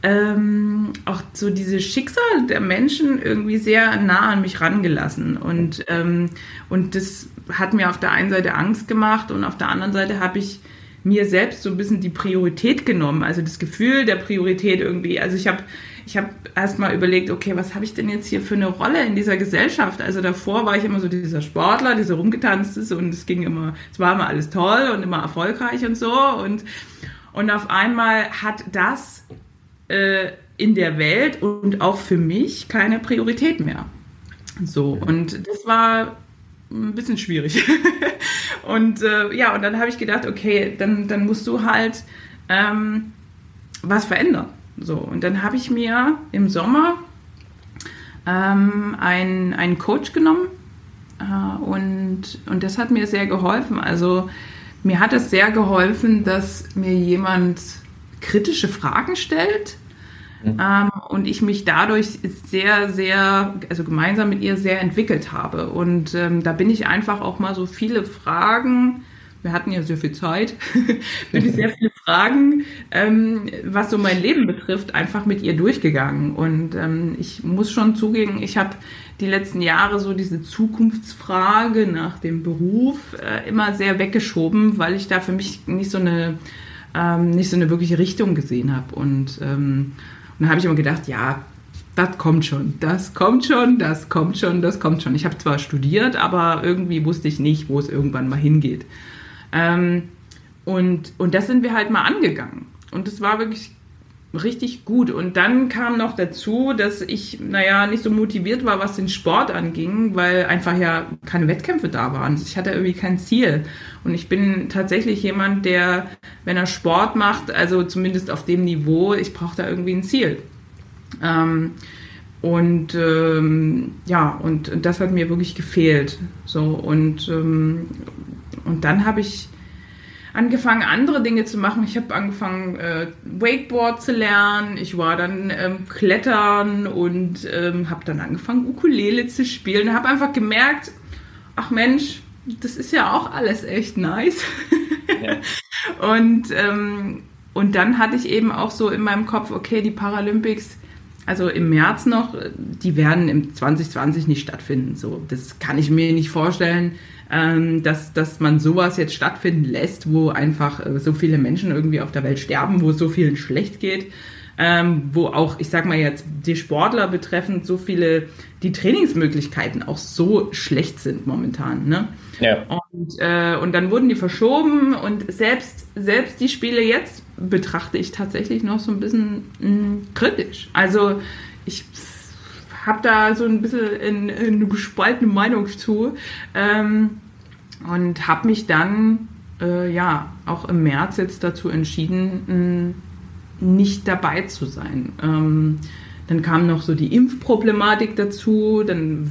ähm, auch so diese Schicksal der Menschen irgendwie sehr nah an mich rangelassen und, ähm, und das hat mir auf der einen Seite Angst gemacht und auf der anderen Seite habe ich mir selbst so ein bisschen die Priorität genommen, also das Gefühl der Priorität irgendwie. Also ich habe ich habe erst mal überlegt, okay, was habe ich denn jetzt hier für eine Rolle in dieser Gesellschaft? Also davor war ich immer so dieser Sportler, dieser rumgetanzt ist und es ging immer, es war immer alles toll und immer erfolgreich und so und und auf einmal hat das äh, in der Welt und auch für mich keine Priorität mehr. So und das war ein bisschen schwierig. und äh, ja, und dann habe ich gedacht, okay, dann, dann musst du halt ähm, was verändern. So, und dann habe ich mir im Sommer ähm, einen, einen Coach genommen äh, und, und das hat mir sehr geholfen. Also mir hat es sehr geholfen, dass mir jemand kritische Fragen stellt Mhm. Ähm, und ich mich dadurch sehr, sehr, also gemeinsam mit ihr sehr entwickelt habe. Und ähm, da bin ich einfach auch mal so viele Fragen, wir hatten ja sehr viel Zeit, bin ich sehr viele Fragen, ähm, was so mein Leben betrifft, einfach mit ihr durchgegangen. Und ähm, ich muss schon zugeben, ich habe die letzten Jahre so diese Zukunftsfrage nach dem Beruf äh, immer sehr weggeschoben, weil ich da für mich nicht so eine ähm, nicht so eine wirkliche Richtung gesehen habe. Und ähm, dann habe ich immer gedacht, ja, das kommt schon, das kommt schon, das kommt schon, das kommt schon. Ich habe zwar studiert, aber irgendwie wusste ich nicht, wo es irgendwann mal hingeht. Ähm, und, und das sind wir halt mal angegangen. Und es war wirklich richtig gut. Und dann kam noch dazu, dass ich, naja, nicht so motiviert war, was den Sport anging, weil einfach ja keine Wettkämpfe da waren. Ich hatte irgendwie kein Ziel. Und ich bin tatsächlich jemand, der, wenn er Sport macht, also zumindest auf dem Niveau, ich brauche da irgendwie ein Ziel. Ähm, und ähm, ja, und das hat mir wirklich gefehlt. So und ähm, und dann habe ich angefangen, andere Dinge zu machen. Ich habe angefangen, äh, Wakeboard zu lernen. Ich war dann ähm, Klettern und ähm, habe dann angefangen, Ukulele zu spielen. Habe einfach gemerkt, ach Mensch, das ist ja auch alles echt nice. Ja. und, ähm, und dann hatte ich eben auch so in meinem Kopf, okay, die Paralympics, also im März noch, die werden im 2020 nicht stattfinden. So, das kann ich mir nicht vorstellen ähm, dass, dass man sowas jetzt stattfinden lässt, wo einfach äh, so viele Menschen irgendwie auf der Welt sterben, wo es so vielen schlecht geht. Ähm, wo auch, ich sag mal jetzt, die Sportler betreffend so viele, die Trainingsmöglichkeiten auch so schlecht sind momentan. Ne? Ja. Und, äh, und dann wurden die verschoben und selbst, selbst die Spiele jetzt betrachte ich tatsächlich noch so ein bisschen mh, mm, kritisch. Also habe da so ein bisschen in, in eine gespaltene Meinung zu ähm, und habe mich dann äh, ja auch im März jetzt dazu entschieden, mh, nicht dabei zu sein. Ähm, dann kam noch so die Impfproblematik dazu. Dann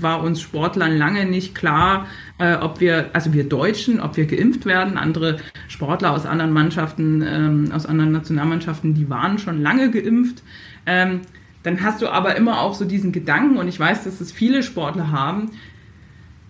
war uns Sportlern lange nicht klar, äh, ob wir, also wir Deutschen, ob wir geimpft werden. Andere Sportler aus anderen Mannschaften, ähm, aus anderen Nationalmannschaften, die waren schon lange geimpft. Ähm, dann hast du aber immer auch so diesen Gedanken, und ich weiß, dass es viele Sportler haben,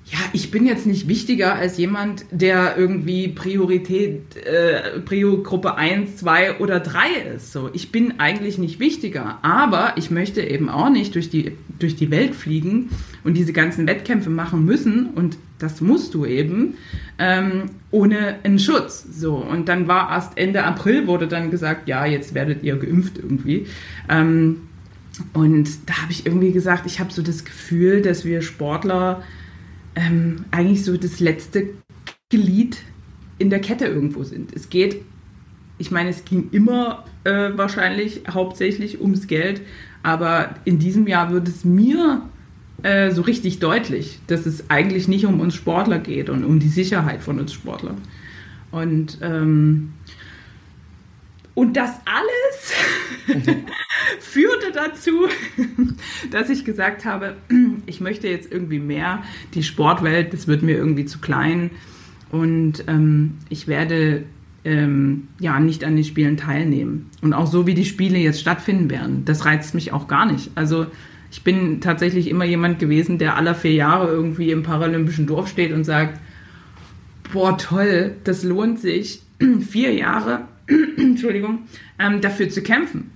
ja, ich bin jetzt nicht wichtiger als jemand, der irgendwie Priorität, äh, Prio-Gruppe 1, 2 oder 3 ist. So, ich bin eigentlich nicht wichtiger, aber ich möchte eben auch nicht durch die, durch die Welt fliegen und diese ganzen Wettkämpfe machen müssen und das musst du eben, ähm, ohne einen Schutz. So, und dann war erst Ende April wurde dann gesagt, ja, jetzt werdet ihr geimpft irgendwie. Ähm, und da habe ich irgendwie gesagt, ich habe so das Gefühl, dass wir Sportler ähm, eigentlich so das letzte Glied in der Kette irgendwo sind. Es geht, ich meine, es ging immer äh, wahrscheinlich hauptsächlich ums Geld, aber in diesem Jahr wird es mir äh, so richtig deutlich, dass es eigentlich nicht um uns Sportler geht und um die Sicherheit von uns Sportlern. Und ähm, und das alles führte dazu, dass ich gesagt habe, ich möchte jetzt irgendwie mehr. Die Sportwelt, das wird mir irgendwie zu klein. Und ähm, ich werde ähm, ja nicht an den Spielen teilnehmen. Und auch so wie die Spiele jetzt stattfinden werden, das reizt mich auch gar nicht. Also ich bin tatsächlich immer jemand gewesen, der aller vier Jahre irgendwie im paralympischen Dorf steht und sagt, boah toll, das lohnt sich. vier Jahre Entschuldigung, ähm, dafür zu kämpfen.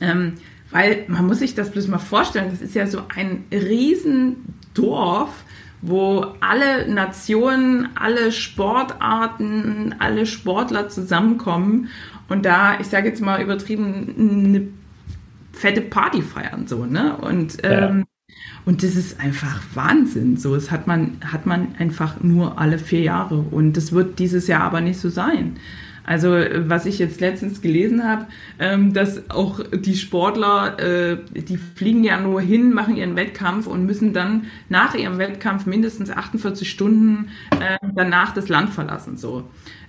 Ähm, weil man muss sich das bloß mal vorstellen, das ist ja so ein Riesendorf, wo alle Nationen, alle Sportarten, alle Sportler zusammenkommen und da, ich sage jetzt mal übertrieben, eine fette Party feiern so, ne? Und ähm, ja. und das ist einfach Wahnsinn. So, das hat man hat man einfach nur alle vier Jahre und das wird dieses Jahr aber nicht so sein. Also was ich jetzt letztens gelesen habe, ähm, dass auch die Sportler, äh, die fliegen ja nur hin, machen ihren Wettkampf und müssen dann nach ihrem Wettkampf mindestens 48 Stunden äh, danach das Land verlassen. So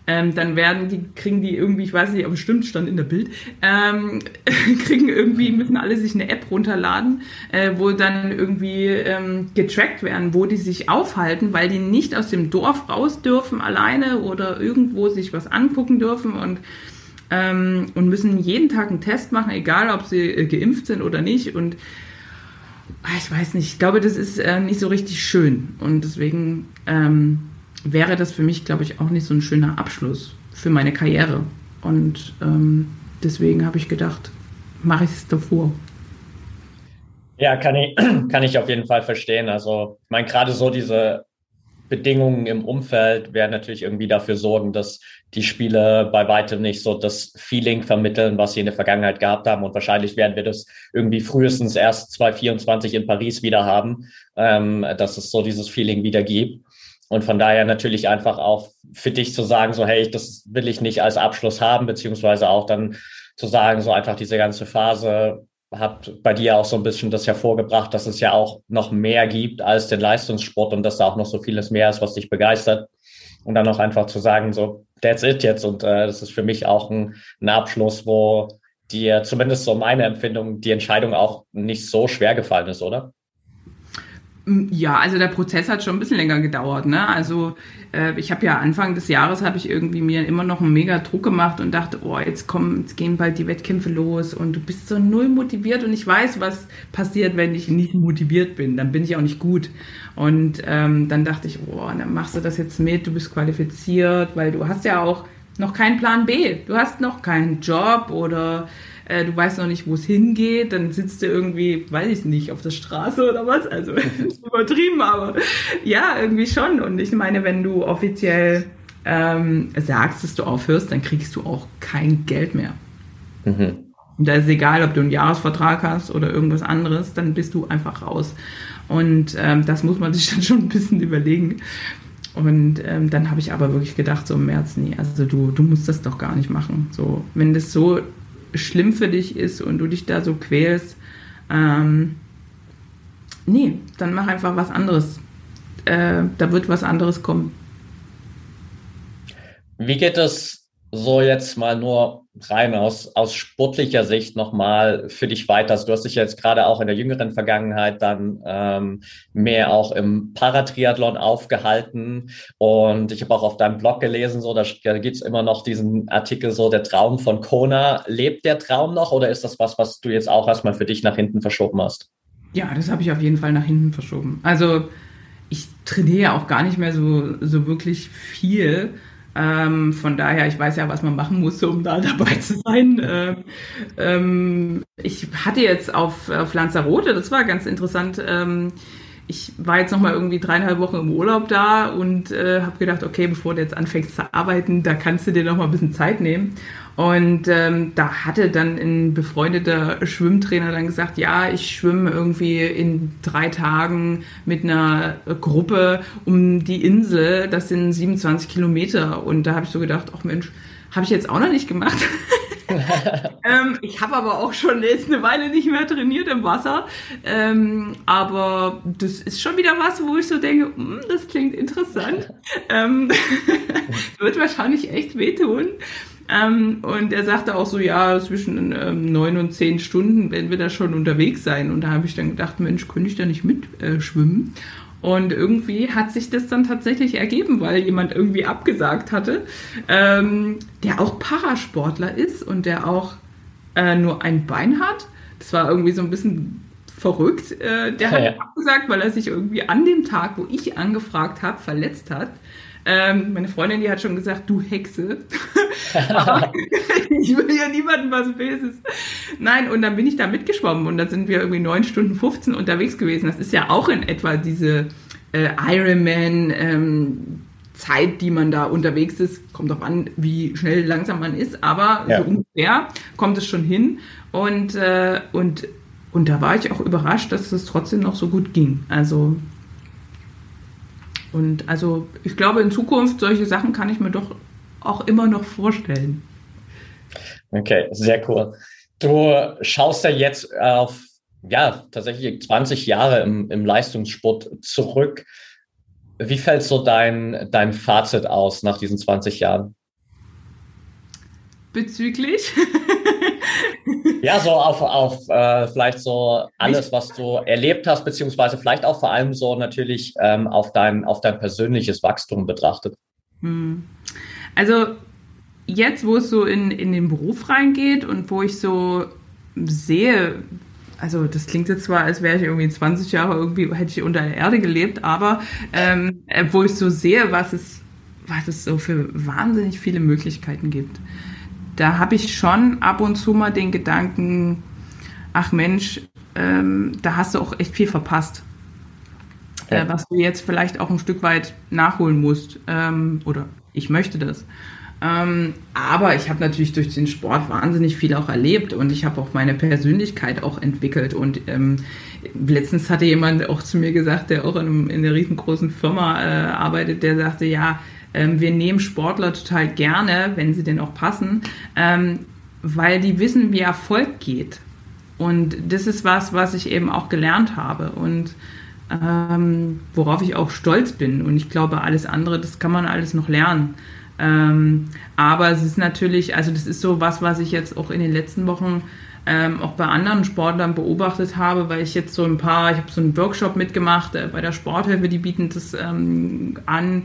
ähm, dann werden die, kriegen die irgendwie, ich weiß nicht, aber bestimmt stand in der Bild, ähm, kriegen irgendwie, müssen alle sich eine App runterladen, äh, wo dann irgendwie ähm, getrackt werden, wo die sich aufhalten, weil die nicht aus dem Dorf raus dürfen alleine oder irgendwo sich was angucken dürfen und ähm, und müssen jeden Tag einen Test machen, egal ob sie äh, geimpft sind oder nicht und ah, ich weiß nicht, ich glaube, das ist äh, nicht so richtig schön und deswegen ähm, wäre das für mich, glaube ich, auch nicht so ein schöner Abschluss für meine Karriere. Und ähm, deswegen habe ich gedacht, mache ich es davor. Ja, kann ich, kann ich auf jeden Fall verstehen. Also, ich meine, gerade so diese Bedingungen im Umfeld werden natürlich irgendwie dafür sorgen, dass die Spieler bei weitem nicht so das Feeling vermitteln, was sie in der Vergangenheit gehabt haben. Und wahrscheinlich werden wir das irgendwie frühestens erst 2024 in Paris wieder haben, ähm, dass es so dieses Feeling wieder gibt. Und von daher natürlich einfach auch für dich zu sagen, so, hey, das will ich nicht als Abschluss haben, beziehungsweise auch dann zu sagen, so einfach diese ganze Phase hat bei dir auch so ein bisschen das hervorgebracht, dass es ja auch noch mehr gibt als den Leistungssport und dass da auch noch so vieles mehr ist, was dich begeistert. Und dann auch einfach zu sagen, so, that's it jetzt. Und äh, das ist für mich auch ein, ein Abschluss, wo dir zumindest so meine Empfindung, die Entscheidung auch nicht so schwer gefallen ist, oder? Ja, also der Prozess hat schon ein bisschen länger gedauert. Ne? Also äh, ich habe ja Anfang des Jahres habe ich irgendwie mir immer noch einen mega Druck gemacht und dachte, oh, jetzt kommen, jetzt gehen bald die Wettkämpfe los und du bist so null motiviert und ich weiß, was passiert, wenn ich nicht motiviert bin. Dann bin ich auch nicht gut. Und ähm, dann dachte ich, oh, dann machst du das jetzt mit, du bist qualifiziert, weil du hast ja auch noch keinen Plan B. Du hast noch keinen Job oder äh, du weißt noch nicht, wo es hingeht, dann sitzt du irgendwie, weiß ich nicht, auf der Straße oder was. Also ist übertrieben, aber ja, irgendwie schon. Und ich meine, wenn du offiziell ähm, sagst, dass du aufhörst, dann kriegst du auch kein Geld mehr. Mhm. Und da ist egal, ob du einen Jahresvertrag hast oder irgendwas anderes, dann bist du einfach raus. Und ähm, das muss man sich dann schon ein bisschen überlegen. Und ähm, dann habe ich aber wirklich gedacht, so im März, nee, also du, du musst das doch gar nicht machen. So, wenn das so schlimm für dich ist und du dich da so quälst, ähm, nee, dann mach einfach was anderes. Äh, da wird was anderes kommen. Wie geht es so jetzt mal nur rein aus, aus sportlicher Sicht nochmal für dich weiter? Also du hast dich jetzt gerade auch in der jüngeren Vergangenheit dann ähm, mehr auch im Paratriathlon aufgehalten und ich habe auch auf deinem Blog gelesen, so da, da gibt es immer noch diesen Artikel so der Traum von Kona. Lebt der Traum noch oder ist das was, was du jetzt auch erstmal für dich nach hinten verschoben hast? Ja, das habe ich auf jeden Fall nach hinten verschoben. Also ich trainiere auch gar nicht mehr so, so wirklich viel ähm, von daher, ich weiß ja, was man machen muss, um da dabei zu sein. Ähm, ähm, ich hatte jetzt auf, auf Lanzarote, das war ganz interessant. Ähm, ich war jetzt noch mal irgendwie dreieinhalb Wochen im Urlaub da und äh, habe gedacht, okay, bevor du jetzt anfängst zu arbeiten, da kannst du dir noch mal ein bisschen Zeit nehmen. Und ähm, da hatte dann ein befreundeter Schwimmtrainer dann gesagt, ja, ich schwimme irgendwie in drei Tagen mit einer Gruppe um die Insel. Das sind 27 Kilometer. Und da habe ich so gedacht, ach Mensch, habe ich jetzt auch noch nicht gemacht. ähm, ich habe aber auch schon jetzt eine Weile nicht mehr trainiert im Wasser. Ähm, aber das ist schon wieder was, wo ich so denke, hm, das klingt interessant. Ähm, wird wahrscheinlich echt wehtun. Ähm, und er sagte auch so, ja, zwischen ähm, neun und zehn Stunden werden wir da schon unterwegs sein. Und da habe ich dann gedacht, Mensch, könnte ich da nicht mitschwimmen? Äh, und irgendwie hat sich das dann tatsächlich ergeben, weil jemand irgendwie abgesagt hatte, ähm, der auch Parasportler ist und der auch äh, nur ein Bein hat. Das war irgendwie so ein bisschen verrückt. Äh, der hat ja. abgesagt, weil er sich irgendwie an dem Tag, wo ich angefragt habe, verletzt hat. Ähm, meine Freundin, die hat schon gesagt, du Hexe. ich will ja niemandem was Böses. Nein, und dann bin ich da mitgeschwommen und dann sind wir irgendwie 9 Stunden 15 unterwegs gewesen. Das ist ja auch in etwa diese äh, Ironman ähm, Zeit, die man da unterwegs ist. Kommt auch an, wie schnell langsam man ist, aber ja. so ungefähr kommt es schon hin. Und, äh, und, und da war ich auch überrascht, dass es trotzdem noch so gut ging. Also und also ich glaube, in Zukunft solche Sachen kann ich mir doch auch immer noch vorstellen. Okay, sehr cool. Du schaust ja jetzt auf ja tatsächlich 20 Jahre im, im Leistungssport zurück. Wie fällt so dein, dein Fazit aus nach diesen 20 Jahren? Bezüglich? Ja, so auf, auf äh, vielleicht so alles, was du erlebt hast, beziehungsweise vielleicht auch vor allem so natürlich ähm, auf, dein, auf dein persönliches Wachstum betrachtet. Hm. Also jetzt, wo es so in, in den Beruf reingeht und wo ich so sehe, also das klingt jetzt zwar, als wäre ich irgendwie 20 Jahre irgendwie, hätte ich unter der Erde gelebt, aber ähm, wo ich so sehe, was es, was es so für wahnsinnig viele Möglichkeiten gibt da habe ich schon ab und zu mal den Gedanken, ach Mensch, ähm, da hast du auch echt viel verpasst. Äh, ja. Äh, was du jetzt vielleicht auch ein Stück weit nachholen musst. Ähm, oder ich möchte das. Ähm, aber ich habe natürlich durch den Sport wahnsinnig viel auch erlebt und ich habe auch meine Persönlichkeit auch entwickelt. Und ähm, letztens hatte jemand auch zu mir gesagt, der auch in, einem, in einer riesengroßen Firma äh, arbeitet, der sagte, ja, ähm, wir nehmen Sportler total gerne, wenn sie denn auch passen. Ähm, weil die wissen, wie Erfolg geht. Und das ist was, was ich eben auch gelernt habe und ähm, worauf ich auch stolz bin. Und ich glaube, alles andere, das kann man alles noch lernen. Ähm, aber es ist natürlich, also das ist so was, was ich jetzt auch in den letzten Wochen ähm, auch bei anderen Sportlern beobachtet habe, weil ich jetzt so ein paar, ich habe so einen Workshop mitgemacht äh, bei der Sporthilfe, die bieten das ähm, an,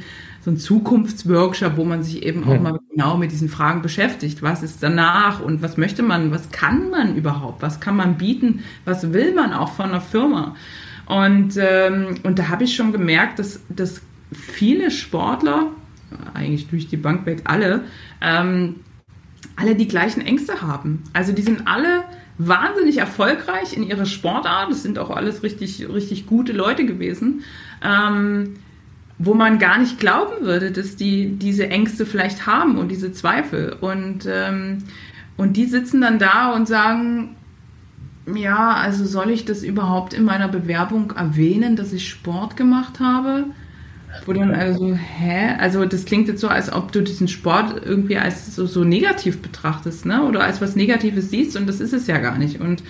so ein Zukunftsworkshop, wo man sich eben auch mal genau mit diesen Fragen beschäftigt. Was ist danach und was möchte man, was kann man überhaupt, was kann man bieten, was will man auch von einer Firma? Und, ähm, und da habe ich schon gemerkt, dass, dass viele Sportler, eigentlich durch die Bank weg alle, ähm, alle die gleichen Ängste haben. Also die sind alle wahnsinnig erfolgreich in ihrer Sportart. Das sind auch alles richtig, richtig gute Leute gewesen. Ähm, wo man gar nicht glauben würde, dass die diese Ängste vielleicht haben und diese Zweifel. Und, ähm, und die sitzen dann da und sagen, ja, also soll ich das überhaupt in meiner Bewerbung erwähnen, dass ich Sport gemacht habe? Wo dann also, hä? Also das klingt jetzt so, als ob du diesen Sport irgendwie als so, so negativ betrachtest, ne? Oder als was Negatives siehst und das ist es ja gar nicht. Und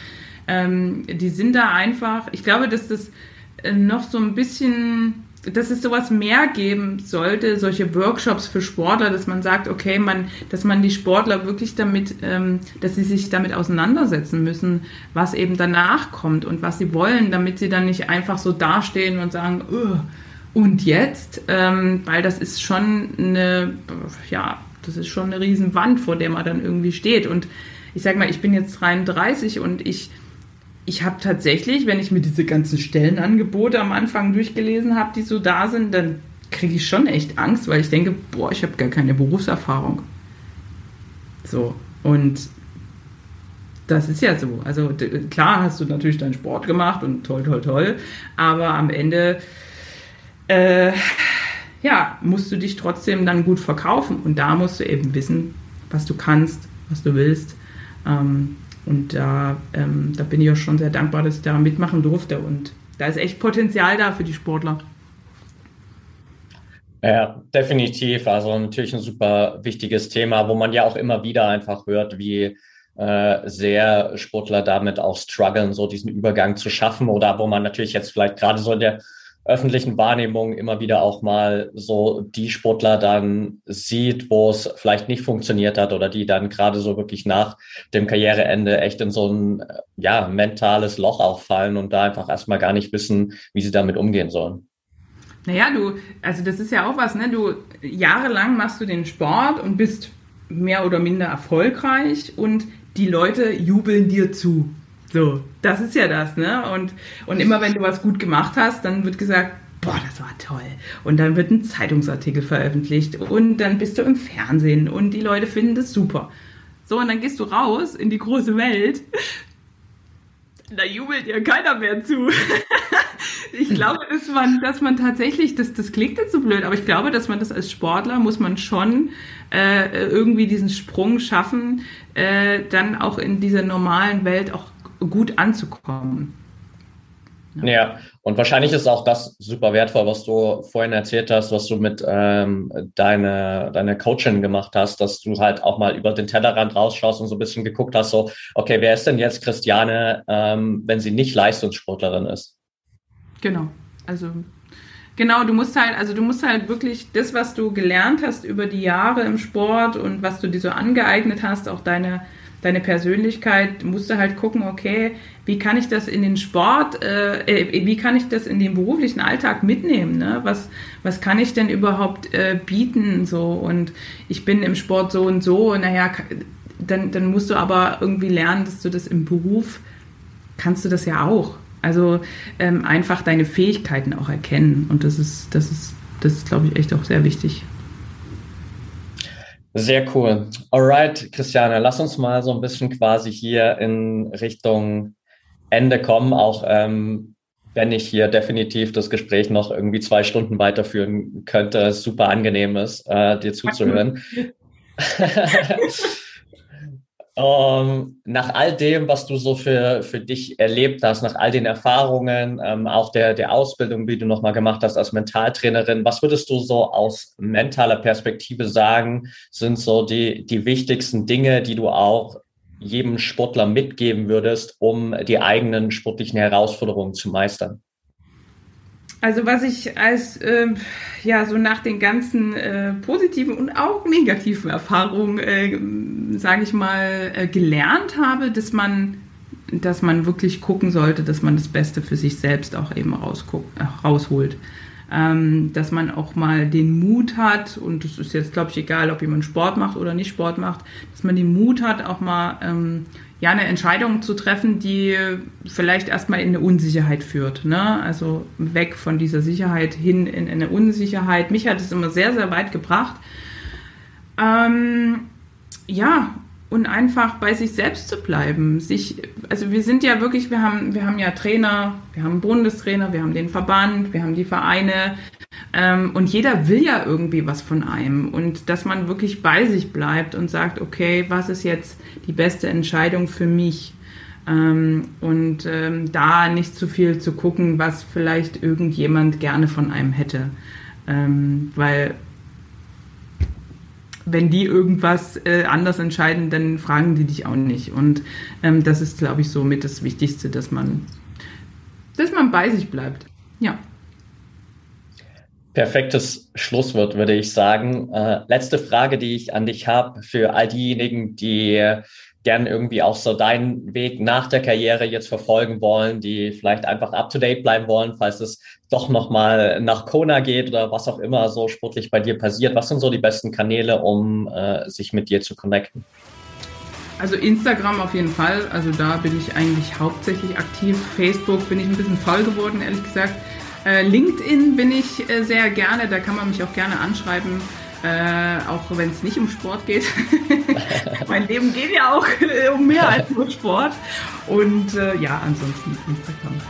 ähm, die sind da einfach, ich glaube, dass das äh, noch so ein bisschen dass es sowas mehr geben sollte, solche Workshops für Sportler, dass man sagt, okay, man, dass man die Sportler wirklich damit, ähm, dass sie sich damit auseinandersetzen müssen, was eben danach kommt und was sie wollen, damit sie dann nicht einfach so dastehen und sagen, und jetzt, ähm, weil das ist schon eine, ja, das ist schon eine Riesenwand, vor der man dann irgendwie steht. Und ich sag mal, ich bin jetzt 33 und ich, ich habe tatsächlich, wenn ich mir diese ganzen Stellenangebote am Anfang durchgelesen habe, die so da sind, dann kriege ich schon echt Angst, weil ich denke, boah, ich habe gar keine Berufserfahrung. So, und das ist ja so. Also klar hast du natürlich deinen Sport gemacht und toll, toll, toll, aber am Ende äh, ja, musst du dich trotzdem dann gut verkaufen. Und da musst du eben wissen, was du kannst, was du willst. Ähm, und da, ähm, da bin ich auch schon sehr dankbar, dass ich da mitmachen durfte. Und da ist echt Potenzial da für die Sportler. Ja, definitiv. Also natürlich ein super wichtiges Thema, wo man ja auch immer wieder einfach hört, wie äh, sehr Sportler damit auch strugglen, so diesen Übergang zu schaffen oder wo man natürlich jetzt vielleicht gerade so in der öffentlichen Wahrnehmung immer wieder auch mal so die Sportler dann sieht, wo es vielleicht nicht funktioniert hat oder die dann gerade so wirklich nach dem Karriereende echt in so ein ja, mentales Loch auch fallen und da einfach erstmal gar nicht wissen, wie sie damit umgehen sollen. Naja, du, also das ist ja auch was, ne? Du jahrelang machst du den Sport und bist mehr oder minder erfolgreich und die Leute jubeln dir zu. So, das ist ja das, ne? Und, und immer wenn du was gut gemacht hast, dann wird gesagt, boah, das war toll. Und dann wird ein Zeitungsartikel veröffentlicht und dann bist du im Fernsehen und die Leute finden das super. So, und dann gehst du raus in die große Welt. Da jubelt dir keiner mehr zu. ich glaube, dass man, dass man tatsächlich, das, das klingt jetzt so blöd, aber ich glaube, dass man das als Sportler muss man schon äh, irgendwie diesen Sprung schaffen, äh, dann auch in dieser normalen Welt auch gut anzukommen. Ja, und wahrscheinlich ist auch das super wertvoll, was du vorhin erzählt hast, was du mit ähm, deiner deine Coaching gemacht hast, dass du halt auch mal über den Tellerrand rausschaust und so ein bisschen geguckt hast, so, okay, wer ist denn jetzt Christiane, ähm, wenn sie nicht Leistungssportlerin ist? Genau, also genau, du musst halt, also du musst halt wirklich das, was du gelernt hast über die Jahre im Sport und was du dir so angeeignet hast, auch deine deine Persönlichkeit, musst du halt gucken, okay, wie kann ich das in den Sport, äh, äh, wie kann ich das in den beruflichen Alltag mitnehmen? Ne? Was, was kann ich denn überhaupt äh, bieten? So und ich bin im Sport so und so, naja, dann, dann musst du aber irgendwie lernen, dass du das im Beruf kannst du das ja auch. Also ähm, einfach deine Fähigkeiten auch erkennen. Und das ist, das ist, das ist, glaube ich, echt auch sehr wichtig. Sehr cool. Alright, Christiane, lass uns mal so ein bisschen quasi hier in Richtung Ende kommen, auch ähm, wenn ich hier definitiv das Gespräch noch irgendwie zwei Stunden weiterführen könnte, super angenehm ist, äh, dir zuzuhören. Ähm, nach all dem, was du so für, für dich erlebt hast, nach all den Erfahrungen, ähm, auch der, der Ausbildung, die du nochmal gemacht hast als Mentaltrainerin, was würdest du so aus mentaler Perspektive sagen, sind so die, die wichtigsten Dinge, die du auch jedem Sportler mitgeben würdest, um die eigenen sportlichen Herausforderungen zu meistern? Also was ich als äh, ja so nach den ganzen äh, positiven und auch negativen Erfahrungen, äh, sage ich mal, äh, gelernt habe, dass man dass man wirklich gucken sollte, dass man das Beste für sich selbst auch eben äh, rausholt. Ähm, dass man auch mal den Mut hat, und das ist jetzt, glaube ich, egal, ob jemand Sport macht oder nicht Sport macht, dass man den Mut hat, auch mal ähm, ja, eine Entscheidung zu treffen, die vielleicht erstmal in eine Unsicherheit führt. Ne? Also weg von dieser Sicherheit hin in eine Unsicherheit. Mich hat es immer sehr, sehr weit gebracht. Ähm, ja, und einfach bei sich selbst zu bleiben. Sich, also wir sind ja wirklich, wir haben, wir haben ja Trainer, wir haben Bundestrainer, wir haben den Verband, wir haben die Vereine ähm, und jeder will ja irgendwie was von einem und dass man wirklich bei sich bleibt und sagt, okay, was ist jetzt die beste Entscheidung für mich? Ähm, und ähm, da nicht zu viel zu gucken, was vielleicht irgendjemand gerne von einem hätte. Ähm, weil wenn die irgendwas äh, anders entscheiden, dann fragen die dich auch nicht. Und ähm, das ist, glaube ich, so mit das Wichtigste, dass man, dass man bei sich bleibt. Ja. Perfektes Schlusswort, würde ich sagen. Äh, letzte Frage, die ich an dich habe, für all diejenigen, die gern irgendwie auch so deinen Weg nach der Karriere jetzt verfolgen wollen, die vielleicht einfach up to date bleiben wollen, falls es doch nochmal nach Kona geht oder was auch immer so sportlich bei dir passiert. Was sind so die besten Kanäle, um äh, sich mit dir zu connecten? Also Instagram auf jeden Fall. Also da bin ich eigentlich hauptsächlich aktiv. Facebook bin ich ein bisschen faul geworden, ehrlich gesagt. Äh, LinkedIn bin ich äh, sehr gerne. Da kann man mich auch gerne anschreiben. Äh, auch wenn es nicht um Sport geht. mein Leben geht ja auch äh, um mehr als nur Sport. Und äh, ja, ansonsten Instagram.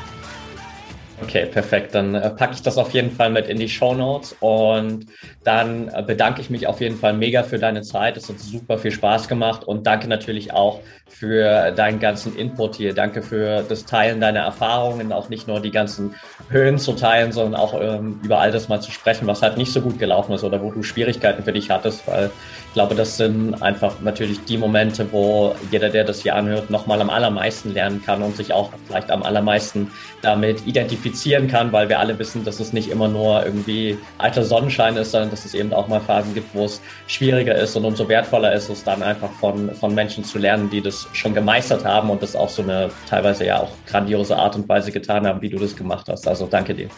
Okay, perfekt. Dann äh, packe ich das auf jeden Fall mit in die Show Notes und dann äh, bedanke ich mich auf jeden Fall mega für deine Zeit. Es hat super viel Spaß gemacht und danke natürlich auch für deinen ganzen Input hier. Danke für das Teilen deiner Erfahrungen, auch nicht nur die ganzen Höhen zu teilen, sondern auch ähm, über all das mal zu sprechen, was halt nicht so gut gelaufen ist oder wo du Schwierigkeiten für dich hattest, weil ich glaube, das sind einfach natürlich die Momente, wo jeder, der das hier anhört, nochmal am allermeisten lernen kann und sich auch vielleicht am allermeisten damit identifizieren kann, weil wir alle wissen, dass es nicht immer nur irgendwie alter Sonnenschein ist, sondern dass es eben auch mal Phasen gibt, wo es schwieriger ist und umso wertvoller ist es dann einfach von, von Menschen zu lernen, die das schon gemeistert haben und das auf so eine teilweise ja auch grandiose Art und Weise getan haben, wie du das gemacht hast. Also danke dir.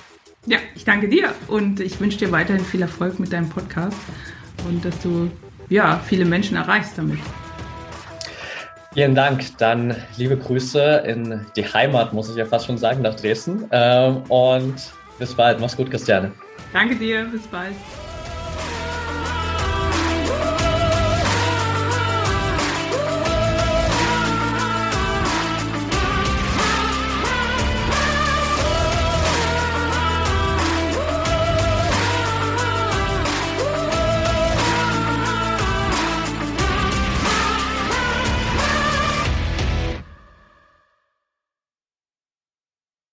Ja, ich danke dir und ich wünsche dir weiterhin viel Erfolg mit deinem Podcast und dass du ja, viele Menschen erreichst damit. Vielen Dank. Dann liebe Grüße in die Heimat, muss ich ja fast schon sagen, nach Dresden. Ähm, und bis bald. Mach's gut, Christiane. Danke dir. Bis bald.